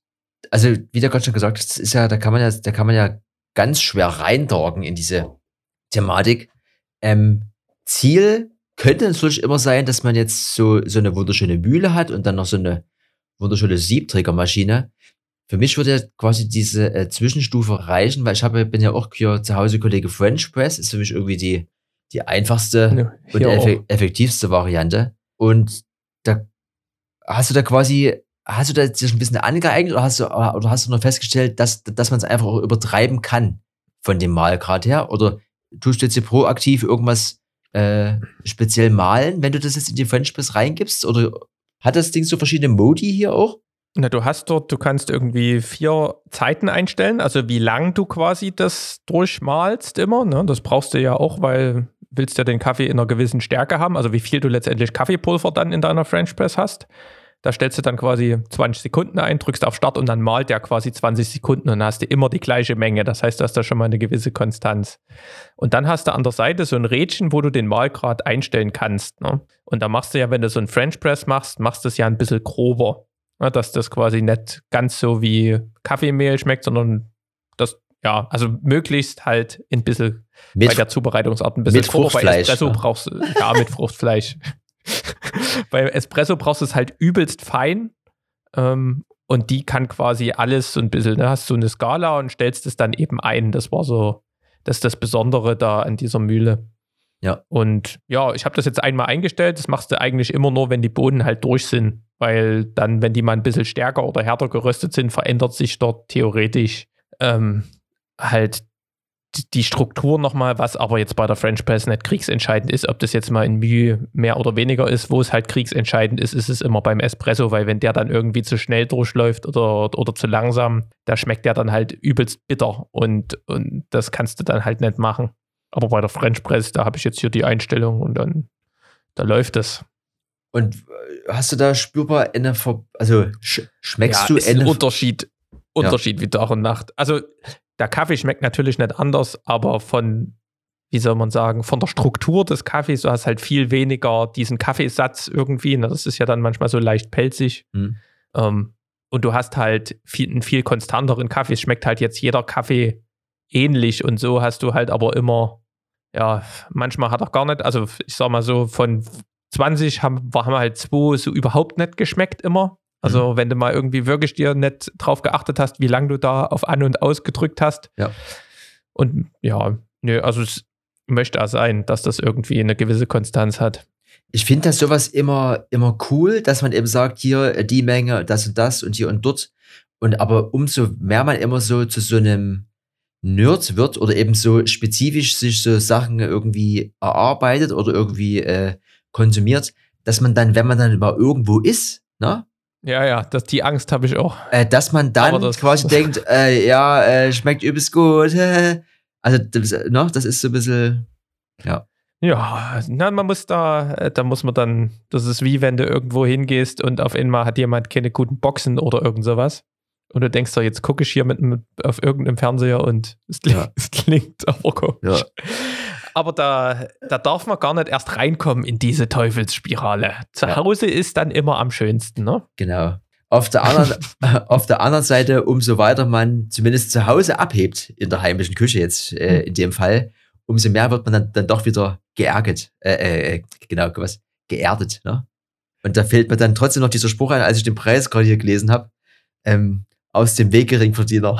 also, wie der gerade schon gesagt hat, ist ja, da kann man ja, da kann man ja ganz schwer reindorgen in diese Thematik. Ähm, Ziel könnte natürlich immer sein, dass man jetzt so, so eine wunderschöne Mühle hat und dann noch so eine wunderschöne Siebträgermaschine. Für mich würde quasi diese äh, Zwischenstufe reichen, weil ich habe, bin ja auch hier zu Hause Kollege French Press, ist für mich irgendwie die, die einfachste Ja, und effe effektivste Variante. Und da hast du da quasi hast du da dich ein bisschen angeeignet oder hast du, oder hast du nur festgestellt, dass, dass man es einfach auch übertreiben kann von dem Malgrad her? Oder tust du jetzt hier proaktiv irgendwas äh, speziell malen, wenn du das jetzt in die French Press reingibst? Oder hat das Ding so verschiedene Modi hier auch? Na, du hast dort, du kannst irgendwie vier Zeiten einstellen, also wie lang du quasi das durchmalst immer. Ne? Das brauchst du ja auch, weil willst ja den Kaffee in einer gewissen Stärke haben, also wie viel du letztendlich Kaffeepulver dann in deiner French Press hast. Da stellst du dann quasi 20 Sekunden ein, drückst auf Start und dann malt der quasi 20 Sekunden und dann hast du immer die gleiche Menge. Das heißt, du hast da schon mal eine gewisse Konstanz. Und dann hast du an der Seite so ein Rädchen, wo du den Malgrad einstellen kannst. Ne? Und da machst du ja, wenn du so ein French Press machst, machst du es ja ein bisschen grober. Ne? Dass das quasi nicht ganz so wie Kaffeemehl schmeckt, sondern das, ja, also möglichst halt ein bisschen Mit, bei der Zubereitungsart ein bisschen mit Fruchtfleisch, Espresso ja. brauchst du, ja, mit [laughs] Fruchtfleisch. [laughs] bei Espresso brauchst du es halt übelst fein. Ähm, und die kann quasi alles so ein bisschen, ne, hast so eine Skala und stellst es dann eben ein. Das war so, das ist das Besondere da an dieser Mühle. Ja. Und ja, ich habe das jetzt einmal eingestellt. Das machst du eigentlich immer nur, wenn die Bohnen halt durch sind. Weil dann, wenn die mal ein bisschen stärker oder härter geröstet sind, verändert sich dort theoretisch ähm, halt die- Struktur nochmal, was aber jetzt bei der French Press nicht kriegsentscheidend ist, ob das jetzt mal in Mühe mehr oder weniger ist, wo es halt kriegsentscheidend ist, ist es immer beim Espresso, weil wenn der dann irgendwie zu schnell durchläuft oder, oder zu langsam, da schmeckt der dann halt übelst bitter und, und das kannst du dann halt nicht machen. Aber bei der French Press, da habe ich jetzt hier die Einstellung und dann, da läuft es. Und äh, hast du da spürbar eine, Ver also sch schmeckst ja, du ist ein Unterschied, Unterschied wie Tag und Nacht. Also der Kaffee schmeckt natürlich nicht anders, aber von, wie soll man sagen, von der Struktur des Kaffees, du hast halt viel weniger diesen Kaffeesatz irgendwie. Ne? Das ist ja dann manchmal so leicht pelzig. Hm. Ähm, und du hast halt viel, einen viel konstanteren Kaffee. Es schmeckt halt jetzt jeder Kaffee ähnlich und so hast du halt aber immer, ja, manchmal hat er gar nicht, also ich sag mal so, von 20 haben, haben halt zwei so überhaupt nicht geschmeckt immer. Also wenn du mal irgendwie wirklich dir nicht drauf geachtet hast, wie lange du da auf An- und Aus gedrückt hast. Ja. Und ja, nö, also es möchte auch sein, dass das irgendwie eine gewisse Konstanz hat. Ich finde das sowas immer, immer cool, dass man eben sagt, hier äh, die Menge, das und das und hier und dort. Und aber umso mehr man immer so zu so einem Nerd wird oder eben so spezifisch sich so Sachen irgendwie erarbeitet oder irgendwie äh, konsumiert, dass man dann, wenn man dann mal irgendwo ist, ne, Ja, ja, das, die Angst habe ich auch. äh, dass man dann das- quasi [laughs] denkt, äh, ja, äh, schmeckt übelst gut. Also, das, ne, das ist so ein bisschen, Ja, na, man muss da, äh, da muss man dann, das ist wie wenn du irgendwo hingehst und auf einmal hat jemand keine guten Boxen oder irgend sowas. Und du denkst doch, jetzt gucke ich hier mit, mit auf irgendeinem Fernseher und es klingt, Ja. [laughs] es klingt aber komisch. Ja. Aber da, da darf man gar nicht erst reinkommen in diese Teufelsspirale. Zu Ja. Hause ist dann immer am schönsten, ne? Genau. Auf der, anderen, [laughs] auf der anderen Seite, umso weiter man zumindest zu Hause abhebt, in der heimischen Küche jetzt äh, in dem Fall, umso mehr wird man dann, dann doch wieder geärgert. Äh, äh, genau, was? Geerdet. Ne? Und da fällt mir dann trotzdem noch dieser Spruch ein, als ich den Preis gerade hier gelesen habe, ähm, aus dem Weg Geringverdiener.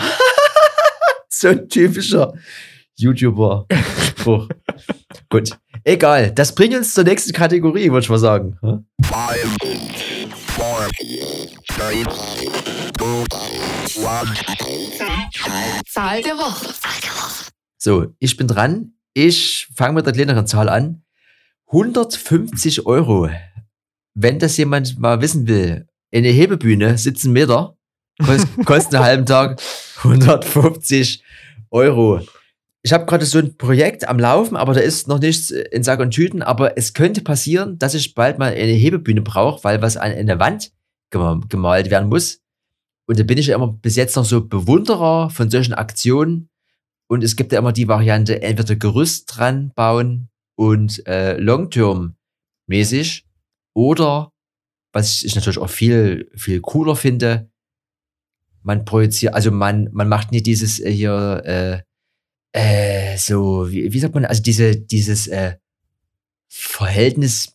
[laughs] so ein typischer YouTuber-Spruch. [laughs] Gut, egal. Das bringt uns zur nächsten Kategorie, würde ich mal sagen. Hm? Zahl der Woche. So, ich bin dran. Ich fange mit der kleineren Zahl an. 150 Euro. Wenn das jemand mal wissen will, eine Hebebühne, 17 Meter, kost, [laughs] kostet einen halben Tag 150 Euro. Ich habe gerade so ein Projekt am Laufen, aber da ist noch nichts in Sack und Tüten. Aber es könnte passieren, dass ich bald mal eine Hebebühne brauche, weil was an eine Wand gem- gemalt werden muss. Und da bin ich ja immer bis jetzt noch so Bewunderer von solchen Aktionen. Und es gibt ja immer die Variante, entweder Gerüst dran bauen und äh, Long-Term-mäßig oder, was ich natürlich auch viel, viel cooler finde, man projiziert, also man, man macht nicht dieses äh, hier, äh, äh, so, wie, wie sagt man, also diese, dieses äh, Verhältnis,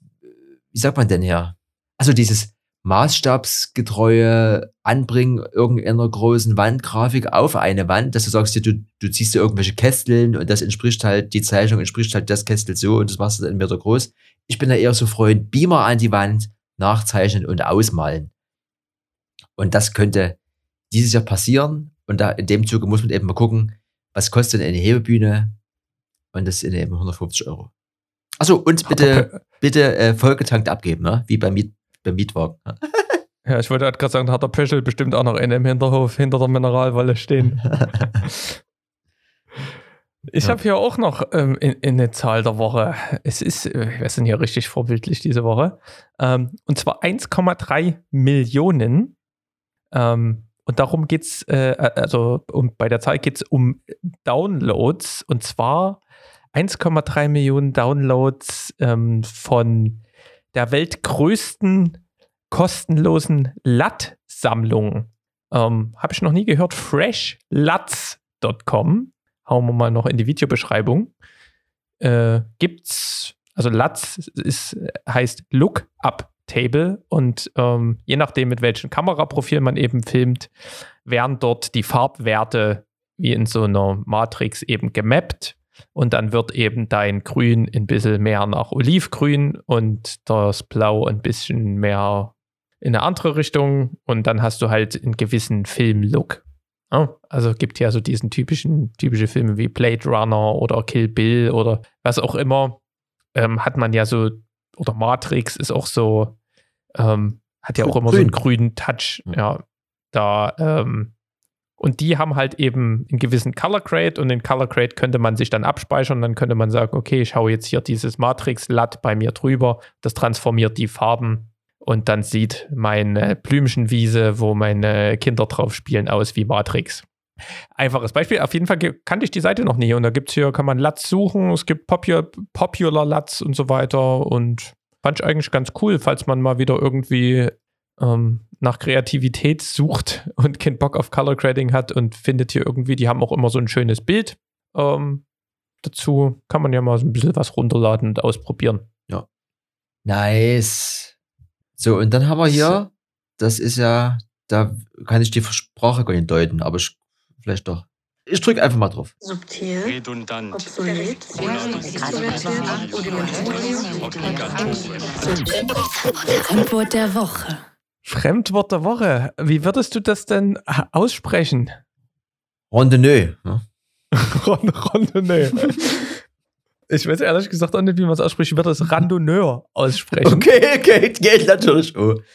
wie sagt man denn hier? Also dieses maßstabsgetreue Anbringen irgendeiner großen Wandgrafik auf eine Wand, dass du sagst, du, du ziehst dir irgendwelche Kästeln und das entspricht halt, die Zeichnung entspricht halt das Kästel so und das machst du dann Meter groß. Ich bin da eher so Freund, Beamer an die Wand, nachzeichnen und ausmalen. Und das könnte dieses Jahr passieren. Und da in dem Zuge muss man eben mal gucken, was kostet denn eine Hebebühne? Und das sind eben 150 Euro. Achso, und bitte, bitte äh, vollgetankt abgeben, ne? wie beim, Miet, beim Mietwagen. ne? [laughs] Ja, ich wollte gerade sagen, da hat der Pöschel bestimmt auch noch einen im Hinterhof hinter der Mineralwolle stehen. [laughs] Ich Ja. habe hier auch noch ähm, in, in eine Zahl der Woche. Es ist, äh, wir sind hier richtig vorbildlich diese Woche. Ähm, und zwar 1,3 Millionen. Ähm, und darum geht es, äh, also um, bei der Zahl geht es um Downloads. Und zwar 1,3 Millionen Downloads ähm, von der weltgrößten kostenlosen LAT-Sammlung. Ähm, Habe ich noch nie gehört. FreshLats.com. Hauen wir mal noch in die Videobeschreibung. Äh, gibt's, also LATS ist, heißt Lookup Table. Und ähm, je nachdem, mit welchem Kameraprofil man eben filmt, werden dort die Farbwerte wie in so einer Matrix eben gemappt. Und dann wird eben dein Grün ein bisschen mehr nach Olivgrün und das Blau ein bisschen mehr in eine andere Richtung. Und dann hast du halt einen gewissen Filmlook. Ja, also gibt ja so diesen typischen, typische Filme wie Blade Runner oder Kill Bill oder was auch immer, ähm, hat man ja so, oder Matrix ist auch so, ähm, hat ja auch immer so einen grünen Touch, Ja. da, ähm, und die haben halt eben einen gewissen Color Grade und den Color Grade könnte man sich dann abspeichern. Dann könnte man sagen, okay, ich hau jetzt hier dieses Matrix-Latt bei mir drüber. Das transformiert die Farben und dann sieht meine Blümchenwiese, wo meine Kinder drauf spielen, aus wie Matrix. Einfaches Beispiel. Auf jeden Fall kannte ich die Seite noch nie. Und da gibt es hier, kann man Lats suchen. Es gibt Popular, Popular Lats und so weiter. Und fand ich eigentlich ganz cool, falls man mal wieder irgendwie ähm, nach Kreativität sucht [laughs] und keinen Bock auf Color Grading hat und findet hier irgendwie, die haben auch immer so ein schönes Bild. Ähm, dazu kann man ja mal so ein bisschen was runterladen und ausprobieren. Nice. So, und dann haben wir hier, das ist ja, da kann ich die Sprache gar nicht deuten, aber ich, vielleicht doch. Ich drücke einfach mal drauf. Subtil, redundant, obsolet, Antwort der Woche. Fremdwort der Woche. Wie würdest du das denn äh, aussprechen? Randonneux. Ne? [laughs] Ron- Randonneur. Ich weiß ehrlich gesagt auch nicht, wie man es ausspricht. Ich würde es Randonneur aussprechen. Okay, okay, geht natürlich. Oh. [laughs]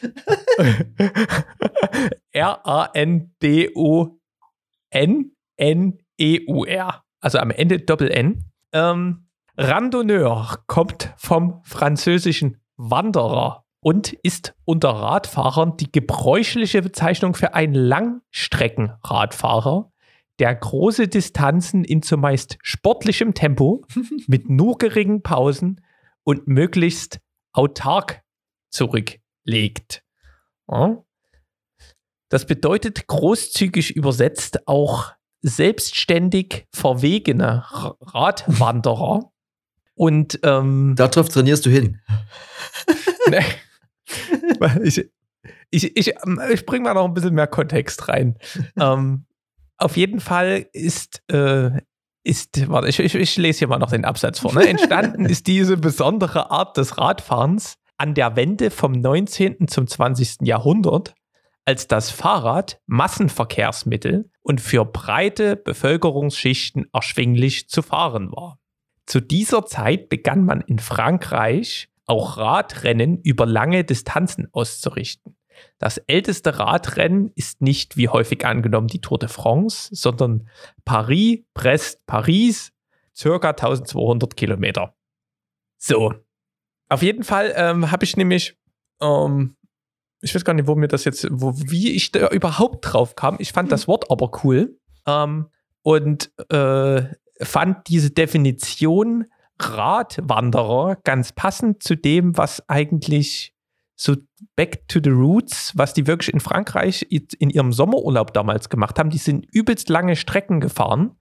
R-A-N-D-O-N-N-E-U-R. Also am Ende Doppel-N. Ähm, Randonneur kommt vom französischen Wanderer und ist unter Radfahrern die gebräuchliche Bezeichnung für einen Langstreckenradfahrer, der große Distanzen in zumeist sportlichem Tempo [laughs] mit nur geringen Pausen und möglichst autark zurücklegt. Das bedeutet großzügig übersetzt auch selbstständig verwegene Ra- Radwanderer. Und ähm, Darauf trainierst du hin. [laughs] Nee. ich, ich, ich, ähm, ich bringe mal noch ein bisschen mehr Kontext rein. ähm, auf jeden Fall ist, äh, ist warte, ich, ich, ich lese hier mal noch den Absatz vor. Ne? Entstanden ist diese besondere Art des Radfahrens an der Wende vom 19. zum 20. Jahrhundert, als das Fahrrad Massenverkehrsmittel und für breite Bevölkerungsschichten erschwinglich zu fahren war. Zu dieser Zeit begann man in Frankreich auch Radrennen über lange Distanzen auszurichten. Das älteste Radrennen ist nicht wie häufig angenommen die Tour de France, sondern Paris, Brest, Paris, circa 1200 Kilometer. So. Auf jeden Fall ähm, habe ich nämlich, ähm, ich weiß gar nicht, wo mir das jetzt, wo, wie ich da überhaupt drauf kam. Ich fand das Wort aber cool ähm, und äh, fand diese Definition Radwanderer ganz passend zu dem, was eigentlich so back to the roots, was die wirklich in Frankreich in ihrem Sommerurlaub damals gemacht haben. Die sind übelst lange Strecken gefahren,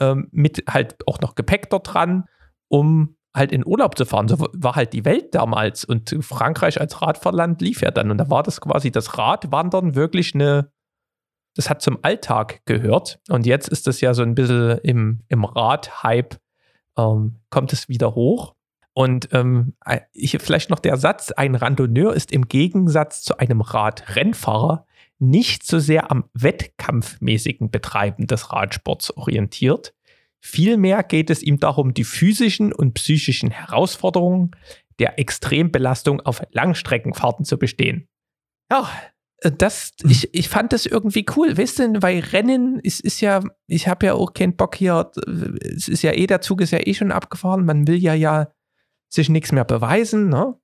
ähm, mit halt auch noch Gepäck dort dran, um halt in Urlaub zu fahren. So war halt die Welt damals und Frankreich als Radfahrland lief ja dann. Und da war das quasi das Radwandern wirklich eine, das hat zum Alltag gehört. Und jetzt ist das ja so ein bisschen im, im Rad-Hype, ähm, kommt es wieder hoch. Und ähm, äh, hier vielleicht noch der Satz, ein Randonneur ist im Gegensatz zu einem Radrennfahrer nicht so sehr am wettkampfmäßigen Betreiben des Radsports orientiert. Vielmehr geht es ihm darum, die physischen und psychischen Herausforderungen der Extrembelastung auf Langstreckenfahrten zu bestehen. Ja, das, ich, ich fand das irgendwie cool, weißt du, weil Rennen ist, ist ja, ich habe ja auch keinen Bock hier, es ist ja eh, der Zug ist ja eh schon abgefahren, man will ja ja sich nichts mehr beweisen, ne?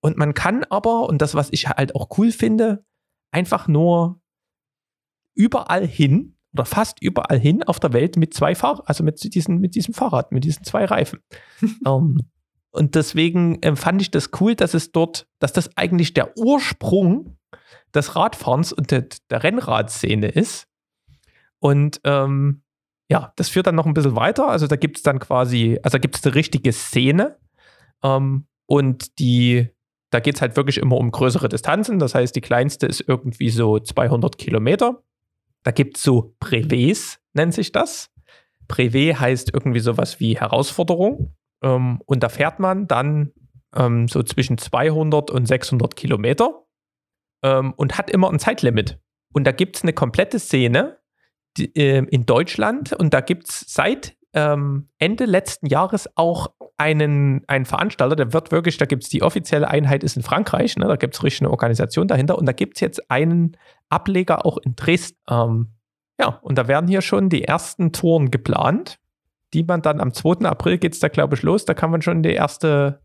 Und man kann aber, und das, was ich halt auch cool finde, einfach nur überall hin oder fast überall hin auf der Welt mit zwei Fahr also mit, diesen, mit diesem Fahrrad, mit diesen zwei Reifen. um, [laughs] ähm, und deswegen äh, fand ich das cool, dass es dort, dass das eigentlich der Ursprung des Radfahrens und der, der Rennradszene ist. Und ähm, ja, das führt dann noch ein bisschen weiter. Also da gibt es dann quasi, also da gibt es eine richtige Szene, ähm, und die, da geht es halt wirklich immer um größere Distanzen. Das heißt, die kleinste ist irgendwie so 200 Kilometer. Da gibt es so Brevets, nennt sich das. Brevet heißt irgendwie sowas wie Herausforderung. Ähm, und da fährt man dann ähm, so zwischen 200 und 600 Kilometer ähm, und hat immer ein Zeitlimit. Und da gibt es eine komplette Szene die, äh, in Deutschland und da gibt es seit ähm, Ende letzten Jahres auch einen, einen Veranstalter, der wird wirklich, da gibt es die offizielle Einheit ist in Frankreich, ne, da gibt es richtig eine Organisation dahinter und da gibt es jetzt einen Ableger auch in Dresden. Ähm, ja, und da werden hier schon die ersten Touren geplant, die man dann am 2. April geht es da, glaube ich, los. Da kann man schon die erste,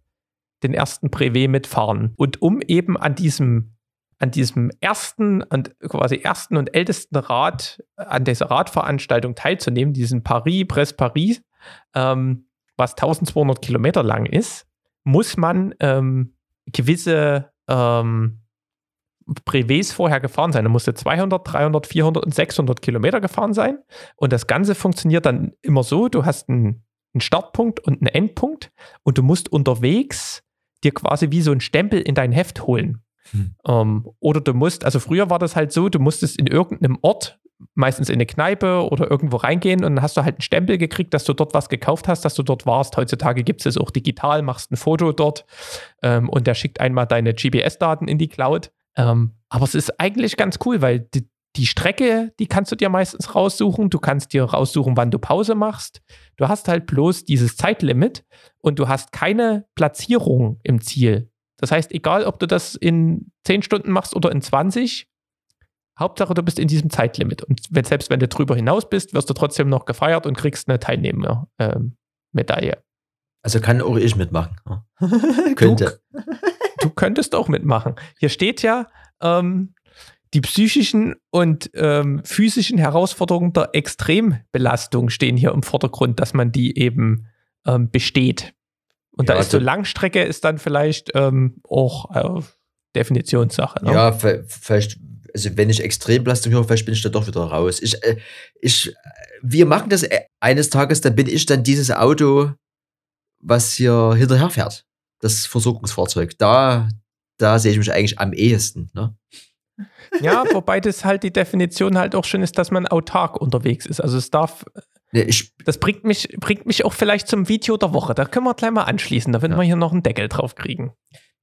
den ersten Brevet mitfahren. Und um eben an diesem an diesem ersten und quasi ersten und ältesten Rad, an dieser Radveranstaltung teilzunehmen, diesen Paris, Brest Paris, ähm, was 1200 Kilometer lang ist, muss man ähm, gewisse ähm, Brevets vorher gefahren sein. Da musste 200, 300, 400 und 600 Kilometer gefahren sein. Und das Ganze funktioniert dann immer so: Du hast einen, einen Startpunkt und einen Endpunkt und du musst unterwegs dir quasi wie so einen Stempel in dein Heft holen. Hm. Ähm, oder du musst, also früher war das halt so, du musstest in irgendeinem Ort, meistens in eine Kneipe oder irgendwo reingehen und dann hast du halt einen Stempel gekriegt, dass du dort was gekauft hast, dass du dort warst. Heutzutage gibt es es auch digital, machst ein Foto dort ähm, und der schickt einmal deine GPS-Daten in die Cloud. Ähm, aber es ist eigentlich ganz cool, weil die, die Strecke, die kannst du dir meistens raussuchen. Du kannst dir raussuchen, wann du Pause machst. Du hast halt bloß dieses Zeitlimit und du hast keine Platzierung im Ziel. Das heißt, egal ob du das in 10 Stunden machst oder in 20, Hauptsache du bist in diesem Zeitlimit. Und wenn, selbst wenn du drüber hinaus bist, wirst du trotzdem noch gefeiert und kriegst eine Teilnehmermedaille. Ähm, also kann auch ich mitmachen. [laughs] Könnte. Du, du, könntest auch mitmachen. Hier steht ja, ähm, die psychischen und ähm, physischen Herausforderungen der Extrembelastung stehen hier im Vordergrund, dass man die eben ähm, besteht. Und ja, da ist so also Langstrecke ist dann vielleicht ähm, auch äh, Definitionssache. Ne? Ja, vielleicht, also wenn ich Extrembelastung höre, vielleicht bin ich da doch wieder raus. Ich, äh, ich, wir machen das äh, eines Tages, dann bin ich dann dieses Auto, was hier hinterher fährt. Das Versorgungsfahrzeug. Da, da sehe ich mich eigentlich am ehesten. Ne? Ja, wobei das halt die Definition halt auch schon ist, dass man autark unterwegs ist. Also es darf ich, das bringt mich, bringt mich auch vielleicht zum Video der Woche. Da können wir gleich mal anschließen. Da werden ja. wir hier noch einen Deckel drauf kriegen.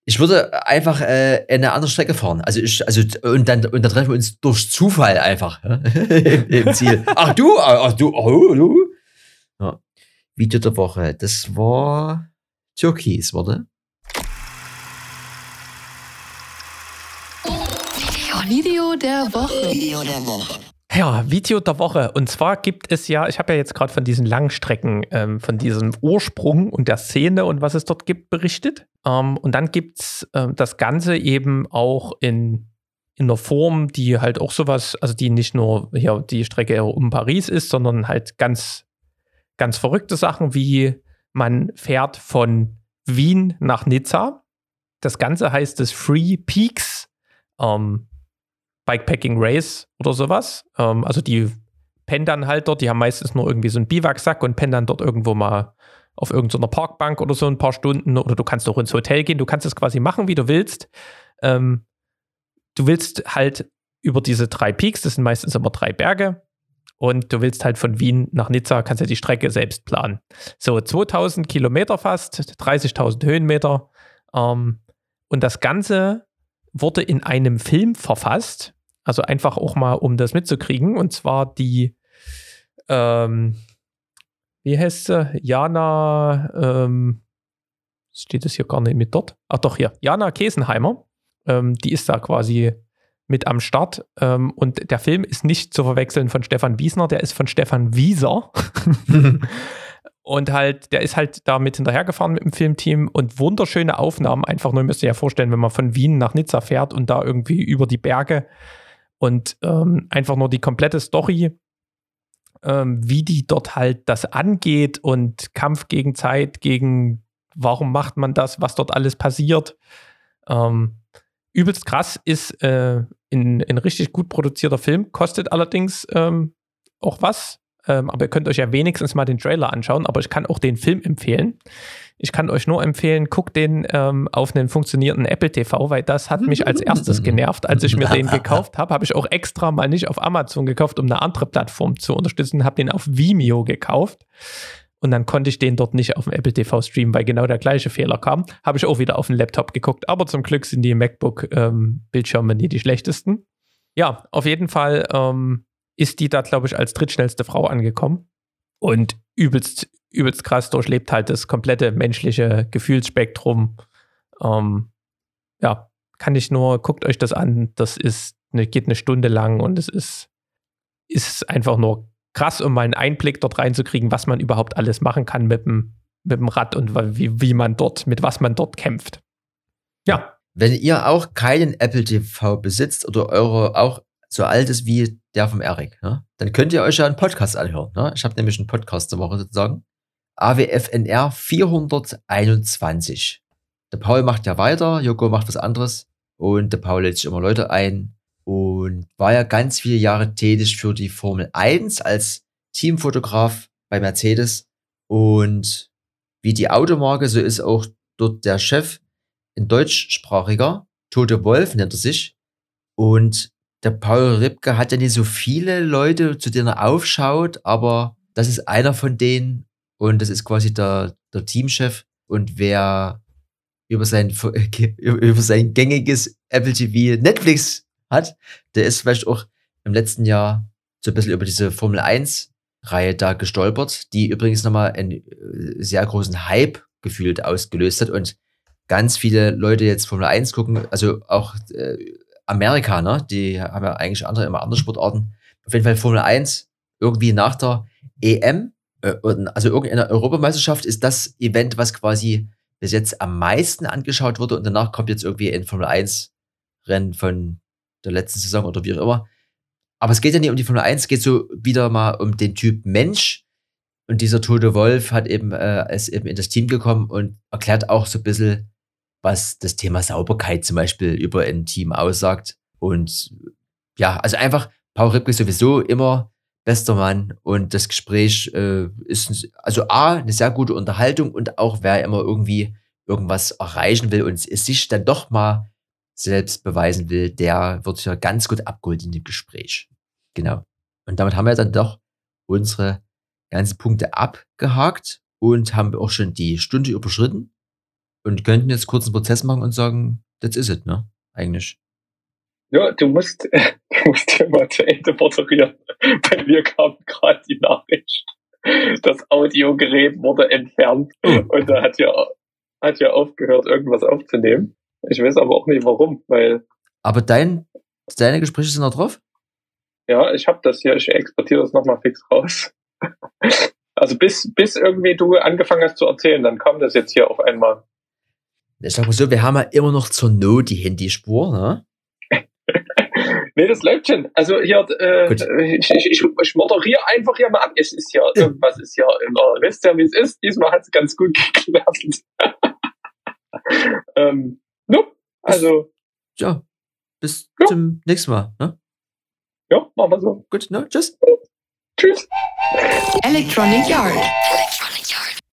Ich würde einfach äh, eine andere Strecke fahren. Also ich, also und dann und dann treffen wir uns durch Zufall einfach ja? [laughs] im Ziel. Ach du, ach du, oh, du. Ja. Video der Woche. Das war Türkis, warte. Video der Woche. Video der Woche. Ja, Video der Woche. Und zwar gibt es ja, ich habe ja jetzt gerade von diesen Langstrecken, ähm, von diesem Ursprung und der Szene und was es dort gibt, berichtet. Ähm, und dann gibt es ähm, das Ganze eben auch in, in einer Form, die halt auch sowas, also die nicht nur hier die Strecke um Paris ist, sondern halt ganz, ganz verrückte Sachen, wie man fährt von Wien nach Nizza. Das Ganze heißt das Free Peaks. Ähm, Bikepacking Race oder sowas. Ähm, also die pennen dann halt dort, die haben meistens nur irgendwie so einen Biwaksack und pennen dann dort irgendwo mal auf irgendeiner Parkbank oder so ein paar Stunden oder du kannst auch ins Hotel gehen, du kannst es quasi machen, wie du willst. Ähm, du willst halt über diese drei Peaks, das sind meistens immer drei Berge, und du willst halt von Wien nach Nizza, kannst ja die Strecke selbst planen. So, 2000 Kilometer fast, 30.000 Höhenmeter. Ähm, und das Ganze wurde in einem Film verfasst. Also einfach auch mal, um das mitzukriegen. Und zwar die, ähm, wie heißt sie? Jana, ähm, steht es hier gar nicht mit dort? Ach doch, hier. Jana Kesenheimer. Ähm, die ist da quasi mit am Start. Ähm, und der Film ist nicht zu verwechseln von Stefan Wiesner, der ist von Stefan Wieser. [laughs] und halt, der ist halt da mit hinterhergefahren mit dem Filmteam und wunderschöne Aufnahmen. Einfach nur, müsst ihr ja vorstellen, wenn man von Wien nach Nizza fährt und da irgendwie über die Berge und ähm, einfach nur die komplette Story, ähm, wie die dort halt das angeht und Kampf gegen Zeit, gegen warum macht man das, was dort alles passiert. Ähm, übelst krass ist äh, ein, richtig gut produzierter Film, kostet allerdings ähm, auch was. Ähm, aber ihr könnt euch ja wenigstens mal den Trailer anschauen, aber ich kann auch den Film empfehlen. Ich kann euch nur empfehlen, guckt den ähm, auf einen funktionierenden Apple TV, weil das hat mich als erstes [laughs] genervt. Als ich mir den [laughs] gekauft habe, habe ich auch extra mal nicht auf Amazon gekauft, um eine andere Plattform zu unterstützen, habe den auf Vimeo gekauft. Und dann konnte ich den dort nicht auf dem Apple TV streamen, weil genau der gleiche Fehler kam. Habe ich auch wieder auf den Laptop geguckt. Aber zum Glück sind die MacBook-Bildschirme ähm, nie die schlechtesten. Ja, auf jeden Fall ähm, ist die da, glaube ich, als drittschnellste Frau angekommen. Und übelst, übelst krass durchlebt halt das komplette menschliche Gefühlsspektrum. Ähm, ja, kann ich nur, guckt euch das an. Das ist eine, geht eine Stunde lang und es ist, ist einfach nur krass, um mal einen Einblick dort reinzukriegen, was man überhaupt alles machen kann mit dem, mit dem Rad und wie, wie man dort, mit was man dort kämpft. Ja. Wenn ihr auch keinen Apple TV besitzt oder eure auch so alt ist wie der vom Eric, ne? dann könnt ihr euch ja einen Podcast anhören. Ne? Ich habe nämlich einen Podcast zur Woche sozusagen. AWFNR 421. Der Paul macht ja weiter, Joko macht was anderes und der Paul lädt sich immer Leute ein und war ja ganz viele Jahre tätig für die Formel 1 als Teamfotograf bei Mercedes. Und wie die Automarke, so ist auch dort der Chef, ein deutschsprachiger, Tote Wolf nennt er sich. Und der Paul Ripke hat ja nicht so viele Leute, zu denen er aufschaut, aber das ist einer von denen und das ist quasi der, der Teamchef. Und wer über sein, [laughs] über sein gängiges Apple TV Netflix hat, der ist vielleicht auch im letzten Jahr so ein bisschen über diese Formel 1 Reihe da gestolpert, die übrigens nochmal einen äh, sehr großen Hype gefühlt ausgelöst hat und ganz viele Leute jetzt Formel 1 gucken, also auch äh, Amerikaner, die haben ja eigentlich andere, immer andere Sportarten. Auf jeden Fall Formel 1 irgendwie nach der EM, äh, also irgendeiner Europameisterschaft ist das Event, was quasi bis jetzt am meisten angeschaut wurde und danach kommt jetzt irgendwie ein Formel 1 Rennen von der letzten Saison oder wie auch immer. Aber es geht ja nicht um die Formel 1, es geht so wieder mal um den Typ Mensch. Und dieser tote Wolf hat eben, äh, ist eben in das Team gekommen und erklärt auch so ein bisschen, was das Thema Sauberkeit zum Beispiel über ein Team aussagt. Und ja, also einfach, Paul Ripke sowieso immer bester Mann und das Gespräch äh, ist also A, eine sehr gute Unterhaltung und auch wer immer irgendwie irgendwas erreichen will und sich dann doch mal selbst beweisen will, der wird ja ganz gut abgeholt in dem Gespräch. Genau. Und damit haben wir dann doch unsere ganzen Punkte abgehakt und haben auch schon die Stunde überschritten und könnten jetzt kurz einen Prozess machen und sagen, that's is it, ne? Eigentlich. Ja, du musst, [laughs] du musst ja mal zu Ende moderieren. [laughs] Bei mir kam gerade die Nachricht. Das Audiogerät wurde entfernt oh. und da hat ja, hat ja aufgehört, irgendwas aufzunehmen. Ich weiß aber auch nicht warum, weil. Aber dein, deine Gespräche sind noch drauf? Ja, ich habe das hier, ich exportiere das nochmal fix raus. [laughs] also bis, bis irgendwie du angefangen hast zu erzählen, dann kam das jetzt hier auf einmal. Ich sag mal so, wir haben ja immer noch zur Not die Handyspur, ne? [laughs] nee, das läuft schon. Also hier, äh, ich, ich, ich, ich moderiere einfach hier mal ab. Es ist ja, irgendwas ist ja immer, wisst ihr, wie es ist? Diesmal hat es ganz gut [laughs] geklappt. [laughs] ähm, Nope. Also. Ja. Bis ja. zum nächsten Mal. Ne? Ja, machen wir so. Gut, ne? Tschüss. Tschüss. Electronic Yard.